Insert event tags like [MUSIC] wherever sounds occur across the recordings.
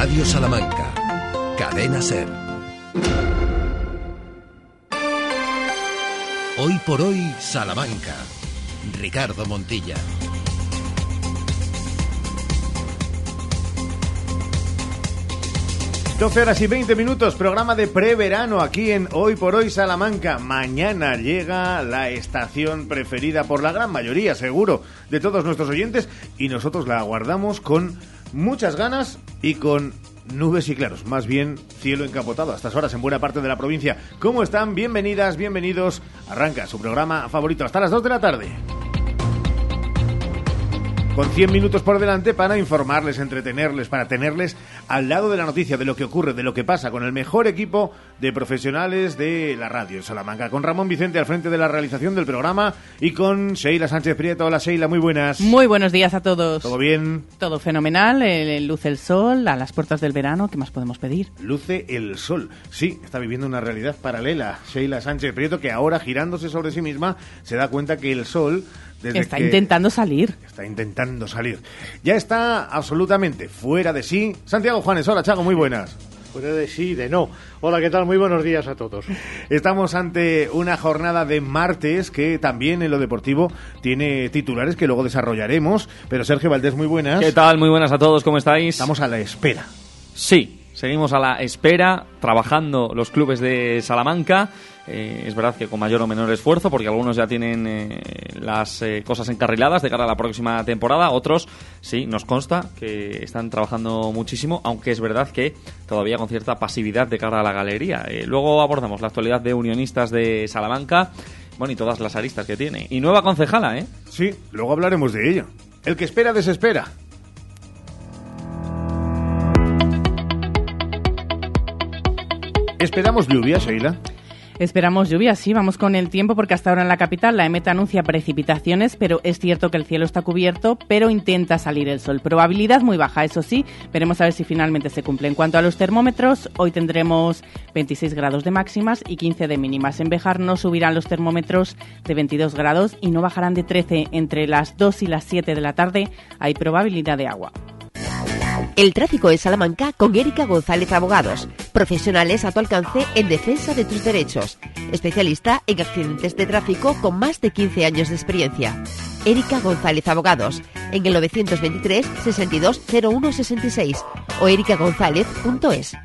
Radio Salamanca. Cadena Ser. Hoy por hoy, Salamanca. Ricardo Montilla. 12 horas y 20 minutos, programa de preverano aquí en Hoy por Hoy Salamanca. Mañana llega la estación preferida por la gran mayoría, seguro, de todos nuestros oyentes y nosotros la aguardamos con muchas ganas y con nubes y claros, más bien cielo encapotado a estas horas en buena parte de la provincia. ¿Cómo están? Bienvenidas, bienvenidos. Arranca su programa favorito hasta las 2 de la tarde con 100 minutos por delante para informarles, entretenerles, para tenerles al lado de la noticia, de lo que ocurre, de lo que pasa con el mejor equipo de profesionales de la radio en Salamanca, con Ramón Vicente al frente de la realización del programa y con Sheila Sánchez Prieto. Hola Sheila, muy buenas. Muy buenos días a todos. ¿Todo bien? Todo fenomenal, luce el sol a las puertas del verano, ¿qué más podemos pedir? Luce el sol, sí, está viviendo una realidad paralela. Sheila Sánchez Prieto que ahora girándose sobre sí misma se da cuenta que el sol está intentando salir. Está intentando salir. Ya está absolutamente fuera de sí. Santiago Juanes, hola Chago, muy buenas. Fuera de sí, de no. Hola, ¿qué tal? Muy buenos días a todos. Estamos ante una jornada de martes que también en lo deportivo tiene titulares que luego desarrollaremos. Pero Sergio Valdés, muy buenas. ¿Qué tal? Muy buenas a todos, ¿cómo estáis? Estamos a la espera. Sí, seguimos a la espera, trabajando los clubes de Salamanca. Eh, es verdad que con mayor o menor esfuerzo, porque algunos ya tienen eh, las eh, cosas encarriladas de cara a la próxima temporada, otros sí, nos consta que están trabajando muchísimo, aunque es verdad que todavía con cierta pasividad de cara a la galería. luego abordamos la actualidad de unionistas de Salamanca, bueno, y todas las aristas que tiene. Y nueva concejala, ¿eh? Sí, luego hablaremos de ello. El que espera, desespera. ¿Esperamos lluvia, Sheila? Esperamos lluvia, sí, vamos con el tiempo porque hasta ahora en la capital la EMET anuncia precipitaciones, pero es cierto que el cielo está cubierto, pero intenta salir el sol. Probabilidad muy baja, eso sí, veremos a ver si finalmente se cumple. En cuanto a los termómetros, hoy tendremos 26 grados de máximas y 15 de mínimas. En Bejar no subirán los termómetros de 22 grados y no bajarán de 13 entre las 2 y las 7 de la tarde. Hay probabilidad de agua. El tráfico en Salamanca con Erika González Abogados. Profesionales a tu alcance en defensa de tus derechos. Especialista en accidentes de tráfico con más de 15 años de experiencia. Erika González Abogados. En el 923 62 01 66 o erikagonzález.es.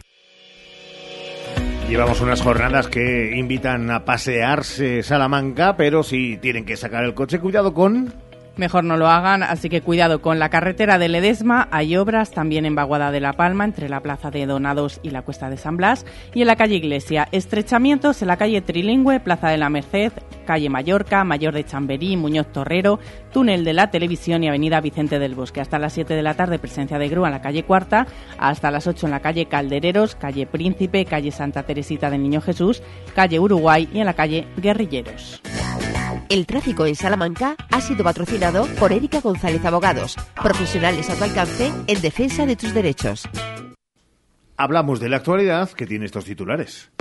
Llevamos unas jornadas que invitan a pasearse Salamanca, pero si tienen que sacar el coche, cuidado con Mejor no lo hagan, así que cuidado con la carretera de Ledesma. Hay obras también en Baguada de la Palma, entre la Plaza de Donados y la Cuesta de San Blas. Y en la calle Iglesia, estrechamientos en la calle Trilingüe, Plaza de la Merced, calle Mallorca, Mayor de Chamberí, Muñoz Torrero, túnel de la televisión y avenida Vicente del Bosque. Hasta las 7 de la tarde, presencia de grúa en la calle Cuarta. Hasta las 8 en la calle Caldereros, calle Príncipe, calle Santa Teresita del Niño Jesús, calle Uruguay y en la calle Guerrilleros. El tráfico en Salamanca ha sido patrocinado por Erika González Abogados, profesionales a tu alcance en defensa de tus derechos. Hablamos de la actualidad que tiene estos titulares.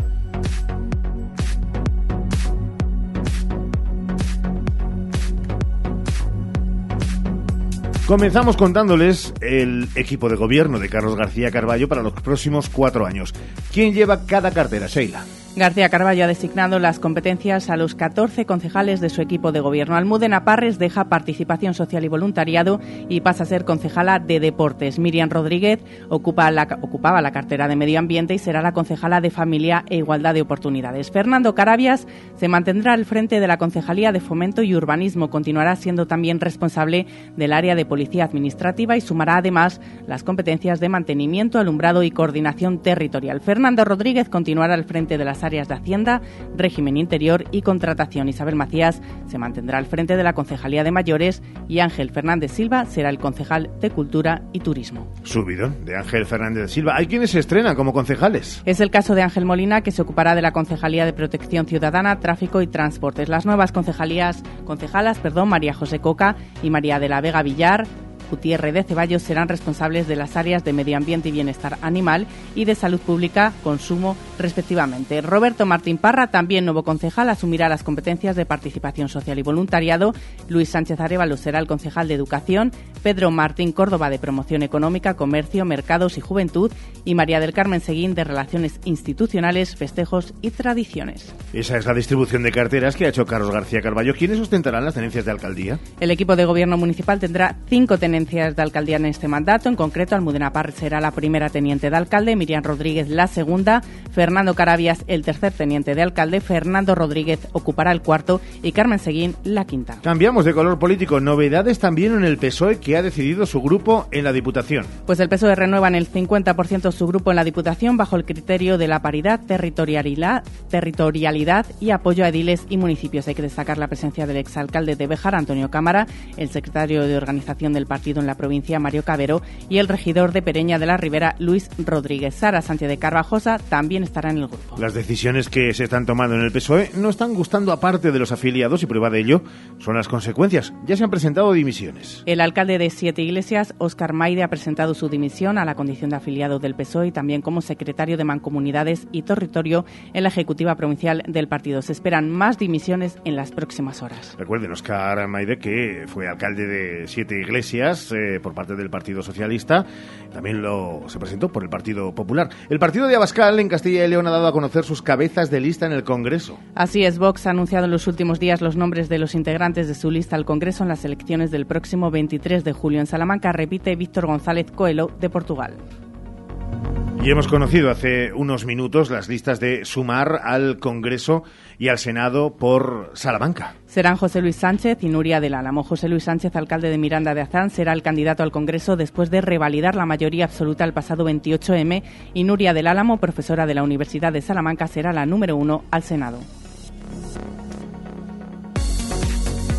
Comenzamos contándoles el equipo de gobierno de Carlos García Carballo para los próximos cuatro años. ¿Quién lleva cada cartera, Sheila? García Carballo ha designado las competencias a los 14 concejales de su equipo de gobierno. Almudena Parres deja participación social y voluntariado y pasa a ser concejala de deportes. Miriam Rodríguez ocupa la, ocupaba la cartera de medio ambiente y será la concejala de familia e igualdad de oportunidades. Fernando Carabias se mantendrá al frente de la concejalía de fomento y urbanismo. Continuará siendo también responsable del área de policía administrativa y sumará además las competencias de mantenimiento, alumbrado y coordinación territorial. Fernando Rodríguez continuará al frente de las áreas de Hacienda, régimen interior y contratación. Isabel Macías se mantendrá al frente de la Concejalía de Mayores y Ángel Fernández Silva será el concejal de Cultura y Turismo. Subidón de Ángel Fernández Silva. ¿Hay quienes se estrenan como concejales? Es el caso de Ángel Molina, que se ocupará de la Concejalía de Protección Ciudadana, Tráfico y Transportes. Las nuevas concejalías, concejalas, perdón, María José Coca y María de la Vega Villar Gutiérrez de Ceballos serán responsables de las áreas de Medio Ambiente y Bienestar Animal y de Salud Pública, Consumo, respectivamente. Roberto Martín Parra, también nuevo concejal, asumirá las competencias de participación social y voluntariado. Luis Sánchez Arevalo será el concejal de Educación. Pedro Martín Córdoba de Promoción Económica, Comercio, Mercados y Juventud. Y María del Carmen Seguín de Relaciones Institucionales, Festejos y Tradiciones. Esa es la distribución de carteras que ha hecho Carlos García Carballo. ¿Quiénes ostentarán las tenencias de alcaldía? El equipo de gobierno municipal tendrá cinco tenencias de alcaldía en este mandato. En concreto, Almudena Parr será la primera teniente de alcalde, Miriam Rodríguez la segunda, Fernando Carabias el tercer teniente de alcalde, Fernando Rodríguez ocupará el cuarto y Carmen Seguín la quinta. Cambiamos de color político. Novedades también en el PSOE que ha decidido su grupo en la Diputación. Pues el PSOE renueva en el 50% su grupo en la Diputación bajo el criterio de la paridad, territorialidad, territorialidad y apoyo a ediles y municipios. Hay que destacar la presencia del exalcalde de Bejar, Antonio Cámara, el secretario de organización del partido en la provincia, Mario Cabero, y el regidor de Pereña de la Ribera, Luis Rodríguez. Sara Sánchez de Carvajosa también estará en el grupo. Las decisiones que se están tomando en el PSOE no están gustando a parte de los afiliados y prueba de ello son las consecuencias. Ya se han presentado dimisiones. El alcalde de Siete Iglesias, Óscar Maide, ha presentado su dimisión a la condición de afiliado del PSOE y también como secretario de Mancomunidades y Territorio en la Ejecutiva Provincial del partido. Se esperan más dimisiones en las próximas horas. Recuerden, Óscar Maide, que fue alcalde de Siete Iglesias eh, por parte del Partido Socialista, también lo se presentó por el Partido Popular. El partido de Abascal en Castilla y León ha dado a conocer sus cabezas de lista en el Congreso. Así es, Vox ha anunciado en los últimos días los nombres de los integrantes de su lista al Congreso en las elecciones del próximo 23 de julio en Salamanca, repite Víctor González Coelho de Portugal. Y hemos conocido hace unos minutos las listas de sumar al Congreso y al Senado por Salamanca. Serán José Luis Sánchez y Nuria del Álamo. José Luis Sánchez, alcalde de Miranda de Azán, será el candidato al Congreso después de revalidar la mayoría absoluta el pasado 28M y Nuria del Álamo, profesora de la Universidad de Salamanca, será la número uno al Senado.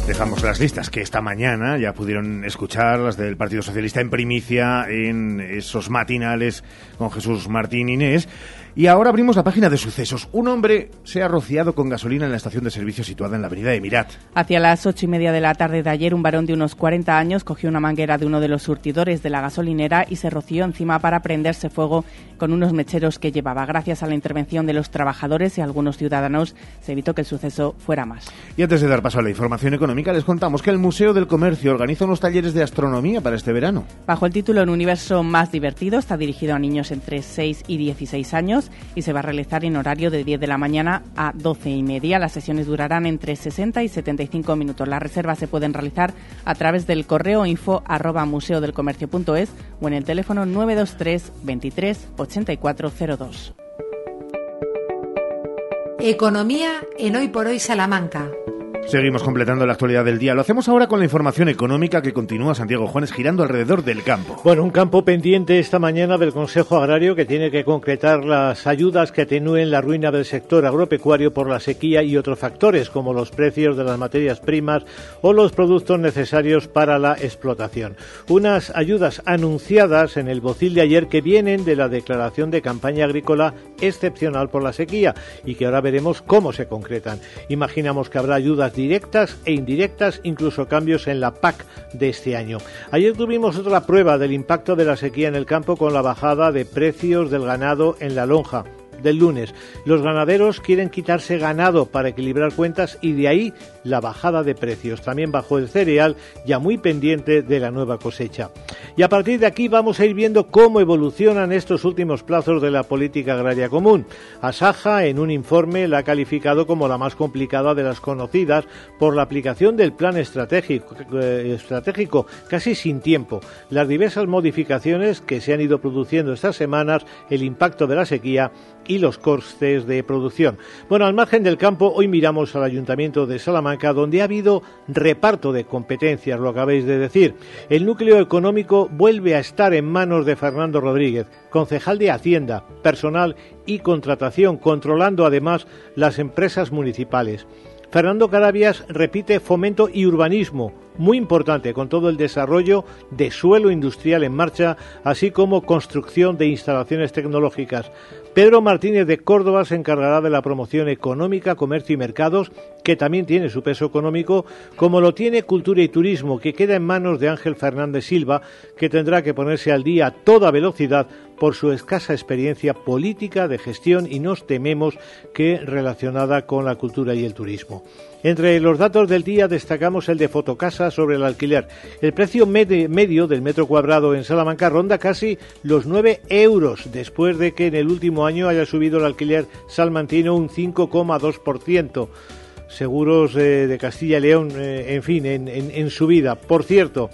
Dejamos las listas que esta mañana ya pudieron escuchar las del Partido Socialista en primicia en esos matinales con Jesús Martín Inés. Y ahora abrimos la página de sucesos. Un hombre se ha rociado con gasolina en la estación de servicio situada en la avenida Emirat. Hacia las ocho y media de la tarde de ayer, un varón de unos 40 años cogió una manguera de uno de los surtidores de la gasolinera y se roció encima para prenderse fuego con unos mecheros que llevaba. Gracias a la intervención de los trabajadores y algunos ciudadanos, se evitó que el suceso fuera más. Y antes de dar paso a la información económica, les contamos que el Museo del Comercio organiza unos talleres de astronomía para este verano. Bajo el título Un universo más divertido, está dirigido a niños entre 6 y 16 años y se va a realizar en horario de 10 de la mañana a 12 y media. Las sesiones durarán entre 60 y 75 minutos. Las reservas se pueden realizar a través del correo info arroba o en el teléfono 923 23 8402. Economía en Hoy por Hoy Salamanca. Seguimos completando la actualidad del día. Lo hacemos ahora con la información económica que continúa Santiago Juanes girando alrededor del campo. Bueno, un campo pendiente esta mañana del Consejo Agrario que tiene que concretar las ayudas que atenúen la ruina del sector agropecuario por la sequía y otros factores como los precios de las materias primas o los productos necesarios para la explotación. Unas ayudas anunciadas en el bocil de ayer que vienen de la declaración de campaña agrícola excepcional por la sequía y que ahora veremos cómo se concretan. Imaginamos que habrá ayudas directas e indirectas, incluso cambios en la PAC de este año. Ayer tuvimos otra prueba del impacto de la sequía en el campo con la bajada de precios del ganado en la lonja del lunes. Los ganaderos quieren quitarse ganado para equilibrar cuentas y de ahí la bajada de precios. También bajó el cereal, ya muy pendiente de la nueva cosecha. Y a partir de aquí vamos a ir viendo cómo evolucionan estos últimos plazos de la política agraria común. Asaja, en un informe, la ha calificado como la más complicada de las conocidas por la aplicación del plan estratégico, eh, estratégico casi sin tiempo. Las diversas modificaciones que se han ido produciendo estas semanas, el impacto de la sequía los costes de producción. Bueno, al margen del campo, hoy miramos al Ayuntamiento de Salamanca, donde ha habido reparto de competencias, lo acabáis de decir. El núcleo económico vuelve a estar en manos de Fernando Rodríguez, concejal de Hacienda, personal y contratación, controlando además las empresas municipales. Fernando Carabias repite fomento y urbanismo, muy importante con todo el desarrollo de suelo industrial en marcha, así como construcción de instalaciones tecnológicas. Pedro Martínez de Córdoba se encargará de la promoción económica, comercio y mercados, que también tiene su peso económico, como lo tiene Cultura y Turismo, que queda en manos de Ángel Fernández Silva, que tendrá que ponerse al día a toda velocidad por su escasa experiencia política de gestión y nos tememos que relacionada con la cultura y el turismo. Entre los datos del día destacamos el de Fotocasa sobre el alquiler. El precio medio del metro cuadrado en Salamanca ronda casi los 9 euros, después de que en el último año haya subido el alquiler salmantino un 5,2%. Seguros eh, de Castilla y León, eh, en fin, en, en su vida. Por cierto,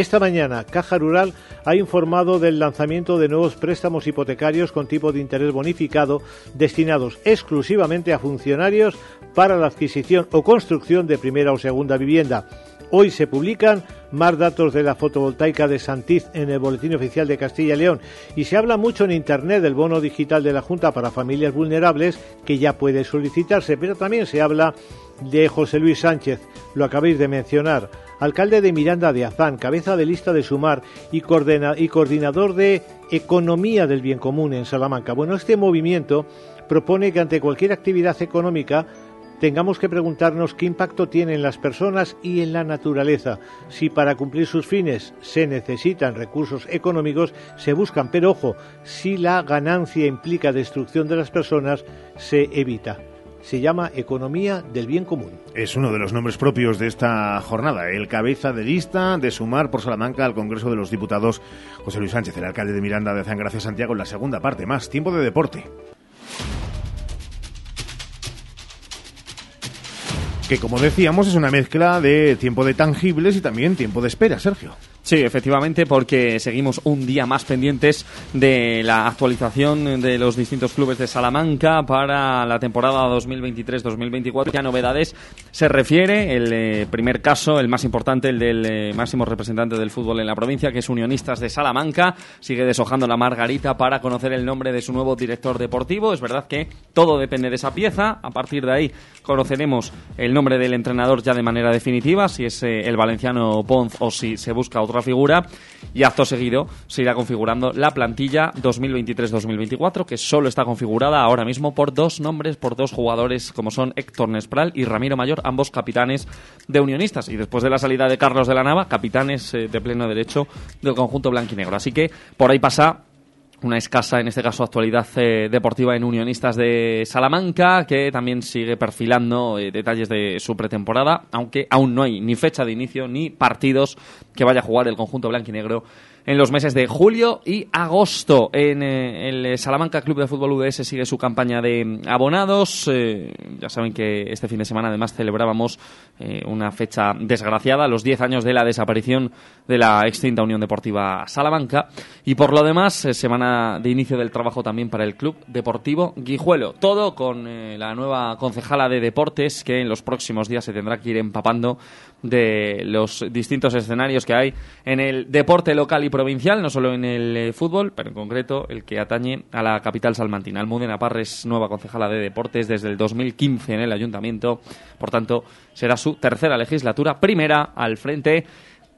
esta mañana, Caja Rural ha informado del lanzamiento de nuevos préstamos hipotecarios con tipo de interés bonificado destinados exclusivamente a funcionarios para la adquisición o construcción de primera o segunda vivienda. Hoy se publican más datos de la fotovoltaica de Santiz en el Boletín Oficial de Castilla y León y se habla mucho en Internet del bono digital de la Junta para familias vulnerables que ya puede solicitarse, pero también se habla de José Luis Sánchez, lo acabáis de mencionar alcalde de Miranda de Azán, cabeza de lista de Sumar y, y coordinador de Economía del Bien Común en Salamanca. Bueno, este movimiento propone que ante cualquier actividad económica tengamos que preguntarnos qué impacto tiene en las personas y en la naturaleza. Si para cumplir sus fines se necesitan recursos económicos, se buscan, pero ojo, si la ganancia implica destrucción de las personas, se evita se llama Economía del Bien Común. Es uno de los nombres propios de esta jornada, el cabeza de lista de sumar por Salamanca al Congreso de los Diputados, José Luis Sánchez, el alcalde de Miranda de San Gracias Santiago, en la segunda parte, más tiempo de deporte. Que como decíamos es una mezcla de tiempo de tangibles y también tiempo de espera, Sergio. Sí, efectivamente, porque seguimos un día más pendientes de la actualización de los distintos clubes de Salamanca para la temporada 2023-2024. Ya novedades se refiere el eh, primer caso, el más importante, el del eh, máximo representante del fútbol en la provincia, que es Unionistas de Salamanca. Sigue deshojando la margarita para conocer el nombre de su nuevo director deportivo. Es verdad que todo depende de esa pieza. A partir de ahí conoceremos el nombre del entrenador ya de manera definitiva, si es eh, el valenciano Ponz o si se busca otro figura y acto seguido se irá configurando la plantilla 2023-2024 que solo está configurada ahora mismo por dos nombres, por dos jugadores como son Héctor Nespral y Ramiro Mayor, ambos capitanes de Unionistas y después de la salida de Carlos de la Nava, capitanes eh, de pleno derecho del conjunto blanquinegro. Así que por ahí pasa una escasa, en este caso, actualidad eh, deportiva en Unionistas de Salamanca, que también sigue perfilando eh, detalles de su pretemporada, aunque aún no hay ni fecha de inicio ni partidos que vaya a jugar el conjunto blanquinegro en los meses de julio y agosto. En eh, el Salamanca Club de Fútbol UDS sigue su campaña de abonados. Eh, ya saben que este fin de semana además celebrábamos eh, una fecha desgraciada, los 10 años de la desaparición de la extinta Unión Deportiva Salamanca. Y por lo demás, semana de inicio del trabajo también para el Club Deportivo Guijuelo. Todo con la nueva concejala de deportes que en los próximos días se tendrá que ir empapando de los distintos escenarios que hay en el deporte local y provincial, no solo en el eh, fútbol, pero en concreto el que atañe a la capital salmantina. Almudena Parres, nueva concejala de deportes desde el 2015 en el ayuntamiento, por tanto, será su tercera legislatura, primera al frente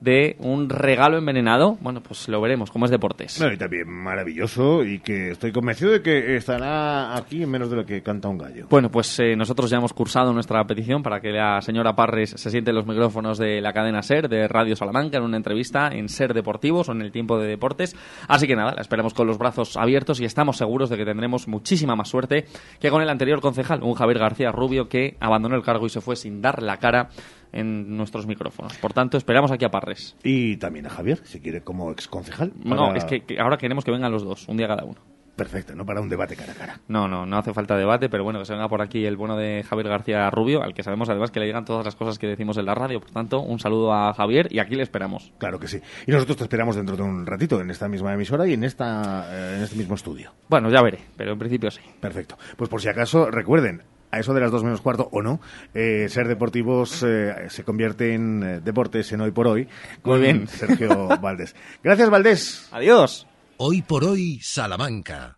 de un regalo envenenado, bueno, pues lo veremos, como es deportes. y también maravilloso y que estoy convencido de que estará aquí en menos de lo que canta un gallo. Bueno, pues eh, nosotros ya hemos cursado nuestra petición para que la señora Parres se siente en los micrófonos de la cadena SER, de Radio Salamanca, en una entrevista en SER Deportivos o en el tiempo de deportes. Así que nada, la esperamos con los brazos abiertos y estamos seguros de que tendremos muchísima más suerte que con el anterior concejal, un Javier García Rubio que abandonó el cargo y se fue sin dar la cara en nuestros micrófonos. Por tanto, esperamos aquí a Parres. Y también a Javier, si quiere, como ex concejal. No, es que, ahora queremos que vengan los dos, un día cada uno. Perfecto, no para un debate cara a cara. No, no, no hace falta debate, pero bueno, que se venga por aquí el bueno de Javier García Rubio, al que sabemos además que le llegan todas las cosas que decimos en la radio. Por tanto, un saludo a Javier y aquí le esperamos. Claro que sí. Y nosotros te esperamos dentro de un ratito en esta misma emisora y en, esta, eh, en este mismo estudio. Bueno, ya veré, pero en principio sí. Perfecto. Pues por si acaso, recuerden, a eso de las dos menos cuarto o no, eh, ser deportivos eh, se convierte en eh, deportes en hoy por hoy. Muy bien. Sergio [LAUGHS] Valdés. Gracias, Valdés. Adiós. Hoy por hoy, Salamanca.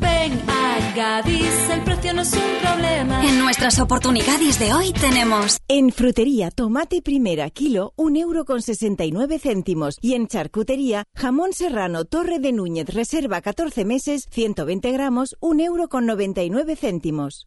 Ven Gadis, el precio no es un problema. En nuestras oportunidades de hoy tenemos. En frutería, tomate primera kilo, un euro con 69 céntimos. Y en charcutería, jamón serrano, torre de Núñez, reserva 14 meses, 120 gramos, un euro con 99 céntimos.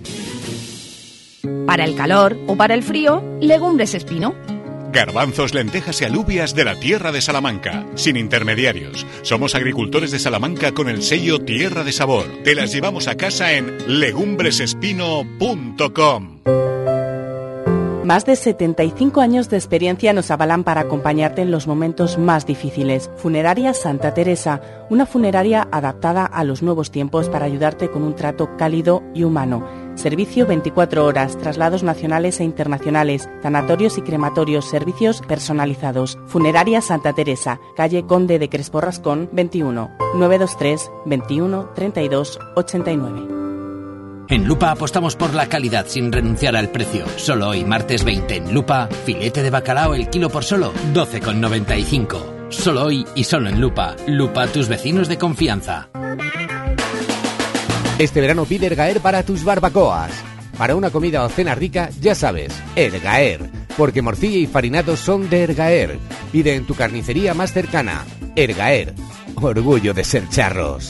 Para el calor o para el frío, legumbres espino Garbanzos, lentejas y alubias de la tierra de Salamanca, sin intermediarios. Somos agricultores de Salamanca con el sello Tierra de Sabor. Te las llevamos a casa en legumbresespino.com. Más de 75 años de experiencia nos avalan para acompañarte en los momentos más difíciles. Funeraria Santa Teresa, una funeraria adaptada a los nuevos tiempos para ayudarte con un trato cálido y humano Servicio 24 horas, traslados nacionales e internacionales, sanatorios y crematorios, servicios personalizados. Funeraria Santa Teresa, calle Conde de Crespo Rascón, 21, 923 21 32 89. En Lupa apostamos por la calidad sin renunciar al precio. Solo hoy, martes 20, en Lupa, filete de bacalao el kilo por solo 12,95. Solo hoy y solo en Lupa. Lupa, tus vecinos de confianza. Este verano pide Ergaer para tus barbacoas. Para una comida o cena rica, ya sabes, Ergaer. Porque morcilla y farinados son de Ergaer. Pide en tu carnicería más cercana. Ergaer. Orgullo de ser charros.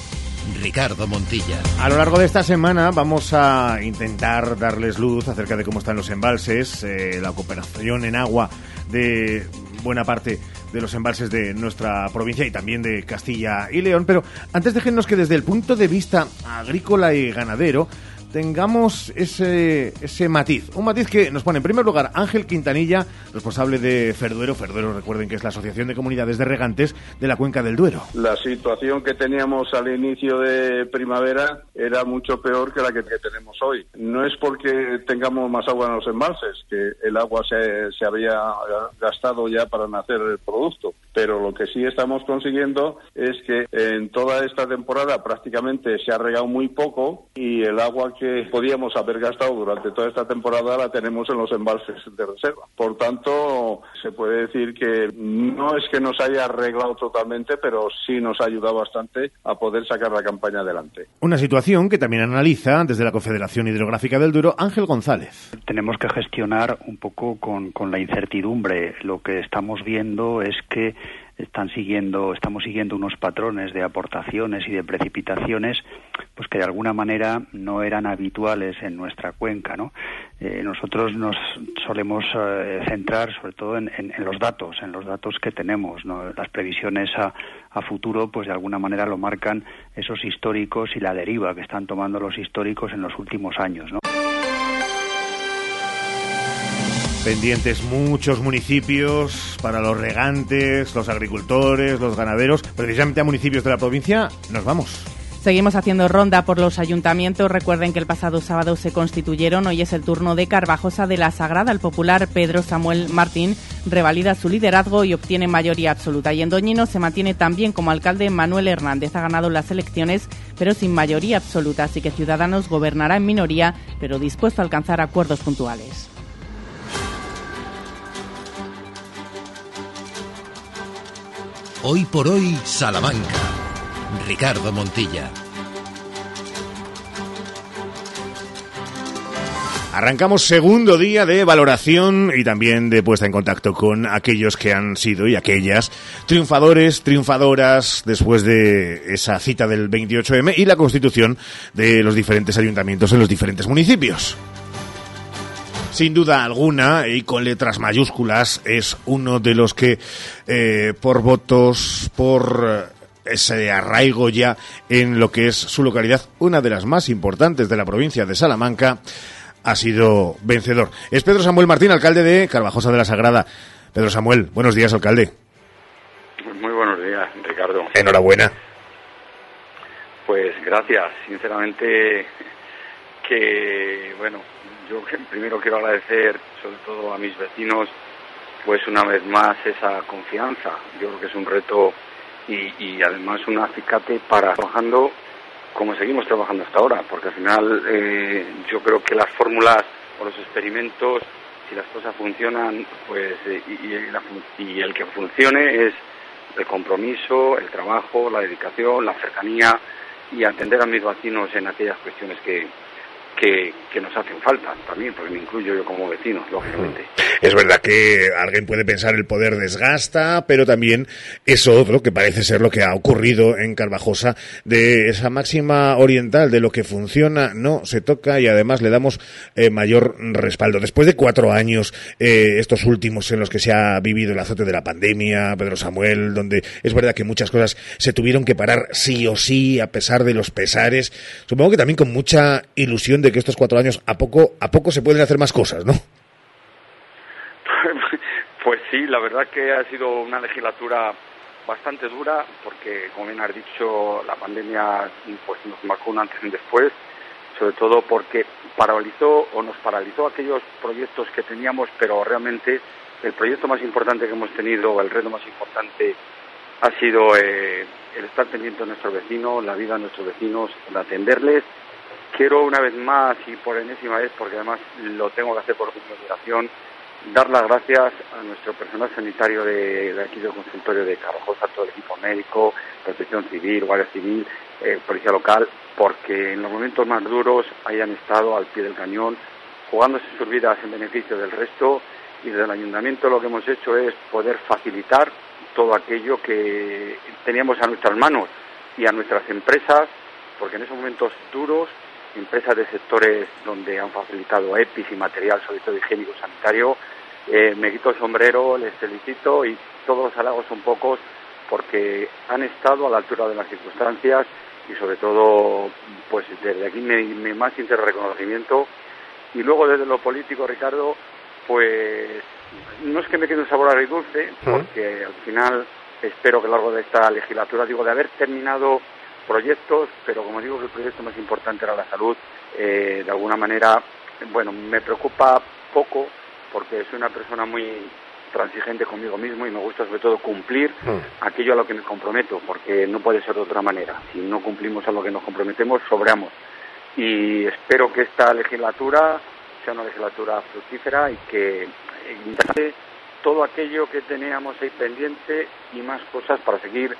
Ricardo Montilla. A lo largo de esta semana vamos a intentar darles luz acerca de cómo están los embalses, eh, la cooperación en agua de buena parte de los embalses de nuestra provincia y también de Castilla y León. Pero antes déjenos que desde el punto de vista agrícola y ganadero tengamos ese, ese matiz. Un matiz que nos pone en primer lugar Ángel Quintanilla, responsable de Ferduero. Ferduero, recuerden que es la Asociación de Comunidades de Regantes de la Cuenca del Duero. La situación que teníamos al inicio de primavera era mucho peor que la que, tenemos hoy. No es porque tengamos más agua en los embalses, que el agua se, se había gastado ya para nacer el producto, pero lo que sí estamos consiguiendo es que en toda esta temporada prácticamente se ha regado muy poco y el agua que podíamos haber gastado durante toda esta temporada la tenemos en los embalses de reserva. Por tanto, se puede decir que no es que nos haya arreglado totalmente, pero sí nos ha ayudado bastante a poder sacar la campaña adelante. Una situación que también analiza desde la Confederación Hidrográfica del Duro Ángel González. Tenemos que gestionar un poco con, con la incertidumbre. Lo que estamos viendo es que están siguiendo, estamos siguiendo unos patrones de aportaciones y de precipitaciones, pues que de alguna manera no eran habituales en nuestra cuenca, ¿no? Eh, nosotros nos solemos eh, centrar sobre todo en, los datos, en los datos que tenemos, Las previsiones a, a futuro, pues de alguna manera lo marcan esos históricos y la deriva que están tomando los históricos en los últimos años, ¿no? Pendientes muchos municipios para los regantes, los agricultores, los ganaderos. Precisamente a municipios de la provincia nos vamos. Seguimos haciendo ronda por los ayuntamientos. Recuerden que el pasado sábado se constituyeron. Hoy es el turno de Carvajosa de la Sagrada. El popular Pedro Samuel Martín revalida su liderazgo y obtiene mayoría absoluta. Y en Doñino se mantiene también como alcalde Manuel Hernández. Ha ganado las elecciones, pero sin mayoría absoluta. Así que Ciudadanos gobernará en minoría, pero dispuesto a alcanzar acuerdos puntuales. Hoy por hoy, Salamanca. Ricardo Montilla. Arrancamos segundo día de valoración y también de puesta en contacto con aquellos que han sido y aquellas triunfadores, triunfadoras después de esa cita del 28M y la constitución de los diferentes ayuntamientos en los diferentes municipios. Sin duda alguna, y con letras mayúsculas, es uno de los que, eh, por votos, por eh, ese arraigo ya en lo que es su localidad, una de las más importantes de la provincia de Salamanca, ha sido vencedor. Es Pedro Samuel Martín, alcalde de Carvajosa de la Sagrada. Pedro Samuel, buenos días, alcalde. Muy buenos días, Ricardo. Enhorabuena. Pues gracias, sinceramente que, bueno, yo primero quiero agradecer sobre todo a mis vecinos, pues una vez más esa confianza. Yo creo que es un reto y, además un acicate para trabajando como seguimos trabajando hasta ahora, porque al final eh, yo creo que las fórmulas o los experimentos, si las cosas funcionan, pues y, y el que funcione es el compromiso, el trabajo, la dedicación, la cercanía y atender a mis vecinos en aquellas cuestiones que, que, nos hacen falta también, porque me incluyo yo como vecino, lógicamente. Es verdad que alguien puede pensar el poder desgasta, pero también eso otro, que parece ser lo que ha ocurrido en Carvajosa, de esa máxima oriental, de lo que funciona, no se toca y además le damos eh, mayor respaldo. Después de cuatro años, eh, estos últimos en los que se ha vivido el azote de la pandemia, Pedro Samuel, donde es verdad que muchas cosas se tuvieron que parar sí o sí, a pesar de los pesares, supongo que también con mucha ilusión de que estos cuatro años a poco, a poco se pueden hacer más cosas, ¿no? [LAUGHS] Pues sí, la verdad que ha sido una legislatura bastante dura porque, como bien has dicho, la pandemia pues nos marcó un antes y un después, sobre todo porque paralizó o nos paralizó aquellos proyectos que teníamos, pero realmente el proyecto más importante que hemos tenido, el reto más importante, ha sido eh, el estar pendiente de nuestros vecinos, la vida de nuestros vecinos, el atenderles Quiero una vez más y por enésima vez, porque además lo tengo que hacer por obligación, dar las gracias a nuestro personal sanitario de, aquí del consultorio de Carvajosa, todo el equipo médico, protección civil, guardia civil, eh, policía local, porque en los momentos más duros hayan estado al pie del cañón, jugándose sus vidas en beneficio del resto y desde el ayuntamiento lo que hemos hecho es poder facilitar todo aquello que teníamos a nuestras manos y a nuestras empresas, porque en esos momentos duros empresas de sectores donde han facilitado EPIs y material, sobre todo higiénico sanitario. Eh, me quito el sombrero, les felicito y todos los halagos son pocos porque han estado a la altura de las circunstancias y sobre todo, pues desde aquí mi, más sincero reconocimiento. Y luego desde lo político, Ricardo, pues no es que me quede un sabor agridulce, porque al final espero que a lo largo de esta legislatura, digo, de haber terminado proyectos, pero como digo que el proyecto más importante era la salud, eh, de alguna manera, bueno, me preocupa poco porque soy una persona muy transigente conmigo mismo y me gusta sobre todo cumplir mm. aquello a lo que me comprometo, porque no puede ser de otra manera. Si no cumplimos a lo que nos comprometemos, sobramos. Y espero que esta legislatura sea una legislatura fructífera y que eh, todo aquello que teníamos ahí pendiente y más cosas para seguir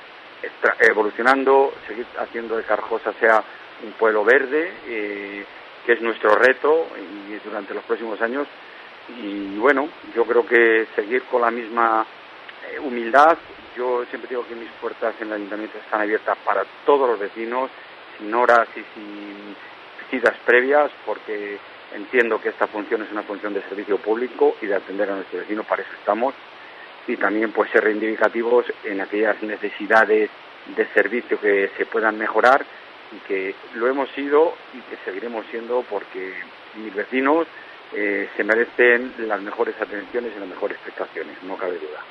evolucionando, seguir haciendo de Carjosa sea un pueblo verde, eh, que es nuestro reto y durante los próximos años. Y bueno, yo creo que seguir con la misma eh, humildad. Yo siempre digo que mis puertas en el ayuntamiento están abiertas para todos los vecinos, sin horas y sin citas previas, porque entiendo que esta función es una función de servicio público y de atender a nuestros vecinos, para eso estamos y también pues ser reivindicativos en aquellas necesidades de servicio que se puedan mejorar y que lo hemos sido y que seguiremos siendo porque mis vecinos eh, se merecen las mejores atenciones y las mejores prestaciones, no cabe duda.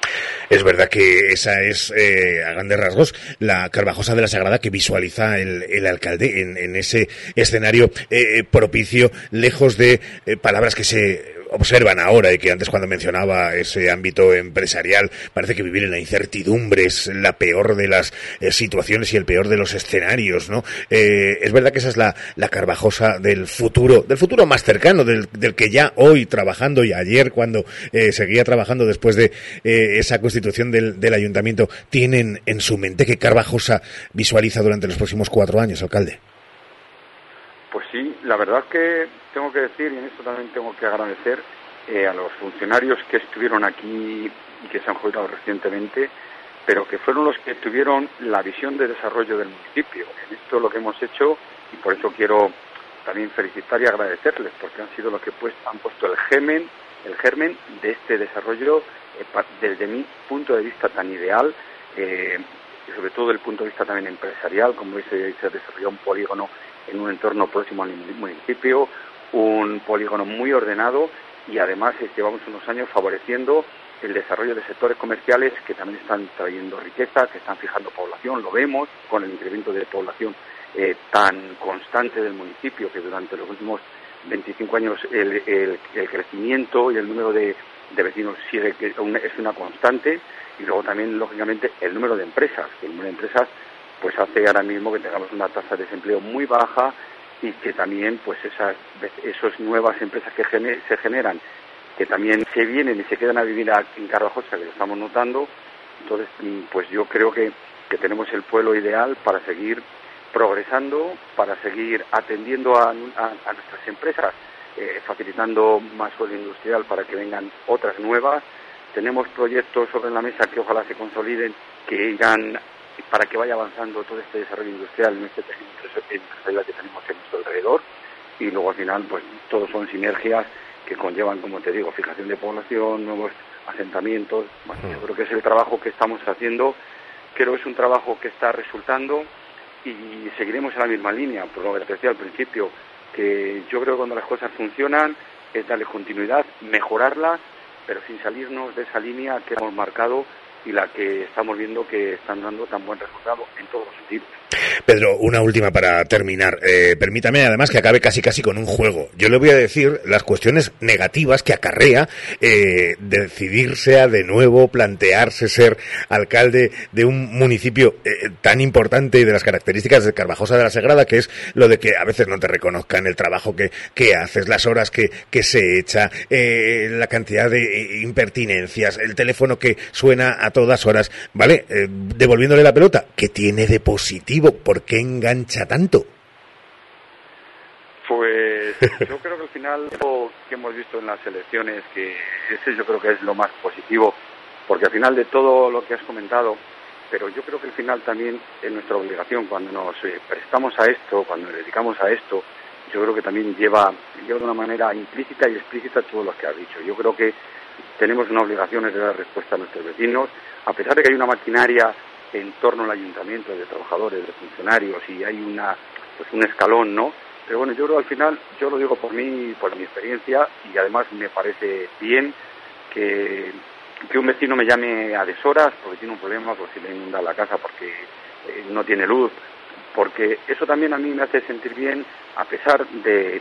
Es verdad que esa es, eh, a grandes rasgos, la Carvajosa de la Sagrada que visualiza el, alcalde en, ese escenario eh, propicio, lejos de palabras que se observan ahora y que antes cuando mencionaba ese ámbito empresarial parece que vivir en la incertidumbre es la peor de las eh, situaciones y el peor de los escenarios, ¿no? Eh, es verdad que esa es la, la carvajosa del futuro, del futuro más cercano, del, del que ya hoy trabajando y ayer cuando eh, seguía trabajando después de esa constitución del, del ayuntamiento, tienen en su mente que Carvajosa visualiza durante los próximos cuatro años, alcalde. Pues sí, la verdad que tengo que decir, y en esto también tengo que agradecer eh, a los funcionarios que estuvieron aquí y que se han jubilado recientemente, pero que fueron los que tuvieron la visión de desarrollo del municipio. En esto lo que hemos hecho, y por eso quiero también felicitar y agradecerles porque han sido los que pues, han puesto el germen, el germen de este desarrollo eh, desde mi punto de vista tan ideal eh, y sobre todo desde el punto de vista también empresarial, como dice, se desarrolló un polígono en un entorno próximo al municipio, un polígono muy ordenado y además llevamos unos años favoreciendo el desarrollo de sectores comerciales que también están trayendo riqueza, que están fijando población, lo vemos con el incremento de población eh, tan constante del municipio que durante los últimos 25 años el, crecimiento y el número de, de vecinos sigue es una constante y luego también lógicamente el número de empresas el número de empresas pues hace ahora mismo que tengamos una tasa de desempleo muy baja y que también pues esas esas nuevas empresas que se generan que también se vienen y se quedan a vivir en Carvajosa que lo estamos notando entonces mm, pues yo creo que, que tenemos el pueblo ideal para seguir progresando para seguir atendiendo a, nuestras empresas, eh, facilitando más suelo industrial para que vengan otras nuevas. Tenemos proyectos sobre la mesa que ojalá se consoliden, que irán para que vaya avanzando todo este desarrollo industrial en este tejido empresarial que tenemos en nuestro alrededor. Y luego al final, pues todos son sinergias que conllevan, como te digo, fijación de población, nuevos asentamientos. Bueno, yo creo que es el trabajo que estamos haciendo. Creo que es un trabajo que está resultando y seguiremos en la misma línea, por lo que te decía al principio, que yo creo que cuando las cosas funcionan es darle continuidad, mejorarlas, pero sin salirnos de esa línea que hemos marcado y la que estamos viendo que están dando tan buen resultado en todos los sentidos. Pedro, una última para terminar. Eh, permítame además que acabe casi casi con un juego. Yo le voy a decir las cuestiones negativas que acarrea eh, decidirse a de nuevo plantearse ser alcalde de un municipio eh, tan importante y de las características de Carvajosa de la Sagrada, que es lo de que a veces no te reconozcan el trabajo que, que haces, las horas que, que se echa, eh, la cantidad de impertinencias, el teléfono que suena a todas horas, ¿vale? devolviéndole la pelota, que tiene de positivo ¿por qué engancha tanto? Pues [LAUGHS] yo creo que al final lo que hemos visto en las elecciones, que ese yo creo que es lo más positivo, porque al final de todo lo que has comentado, pero yo creo que al final también es nuestra obligación cuando nos eh, prestamos a esto, cuando nos dedicamos a esto, yo creo que también lleva, lleva de una manera implícita y explícita todo lo que has dicho. Yo creo que tenemos una obligación de dar respuesta a nuestros vecinos, a pesar de que hay una maquinaria en torno al ayuntamiento de trabajadores, de funcionarios y hay una pues un escalón, ¿no? Pero bueno, yo creo al final, yo lo digo por mí, por mi experiencia y además me parece bien que, que un vecino me llame a deshoras porque tiene un problema, por si le inunda la casa porque eh, no tiene luz, porque eso también a mí me hace sentir bien a pesar de,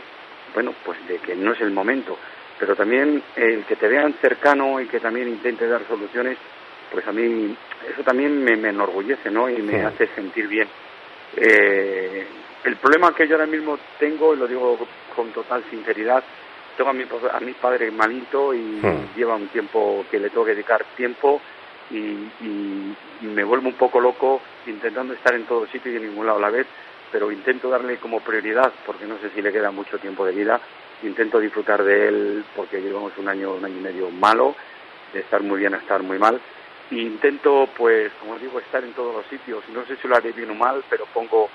bueno, pues de que no es el momento, pero también el que te vean cercano y que también intente dar soluciones, pues a mí eso también me, enorgullece, ¿no? Y me hace sentir bien. Eh, el problema que yo ahora mismo tengo, y lo digo con total sinceridad, tengo a mi, a mi padre malito y lleva un tiempo que le tengo que dedicar tiempo y, me vuelvo un poco loco intentando estar en todo sitio y en ningún lado a la vez, pero intento darle como prioridad, porque no sé si le queda mucho tiempo de vida, intento disfrutar de él porque llevamos un año, un año y medio malo, de estar muy bien a estar muy mal, intento, pues, como digo, estar en todos los sitios. No sé si lo haré bien o mal, pero pongo,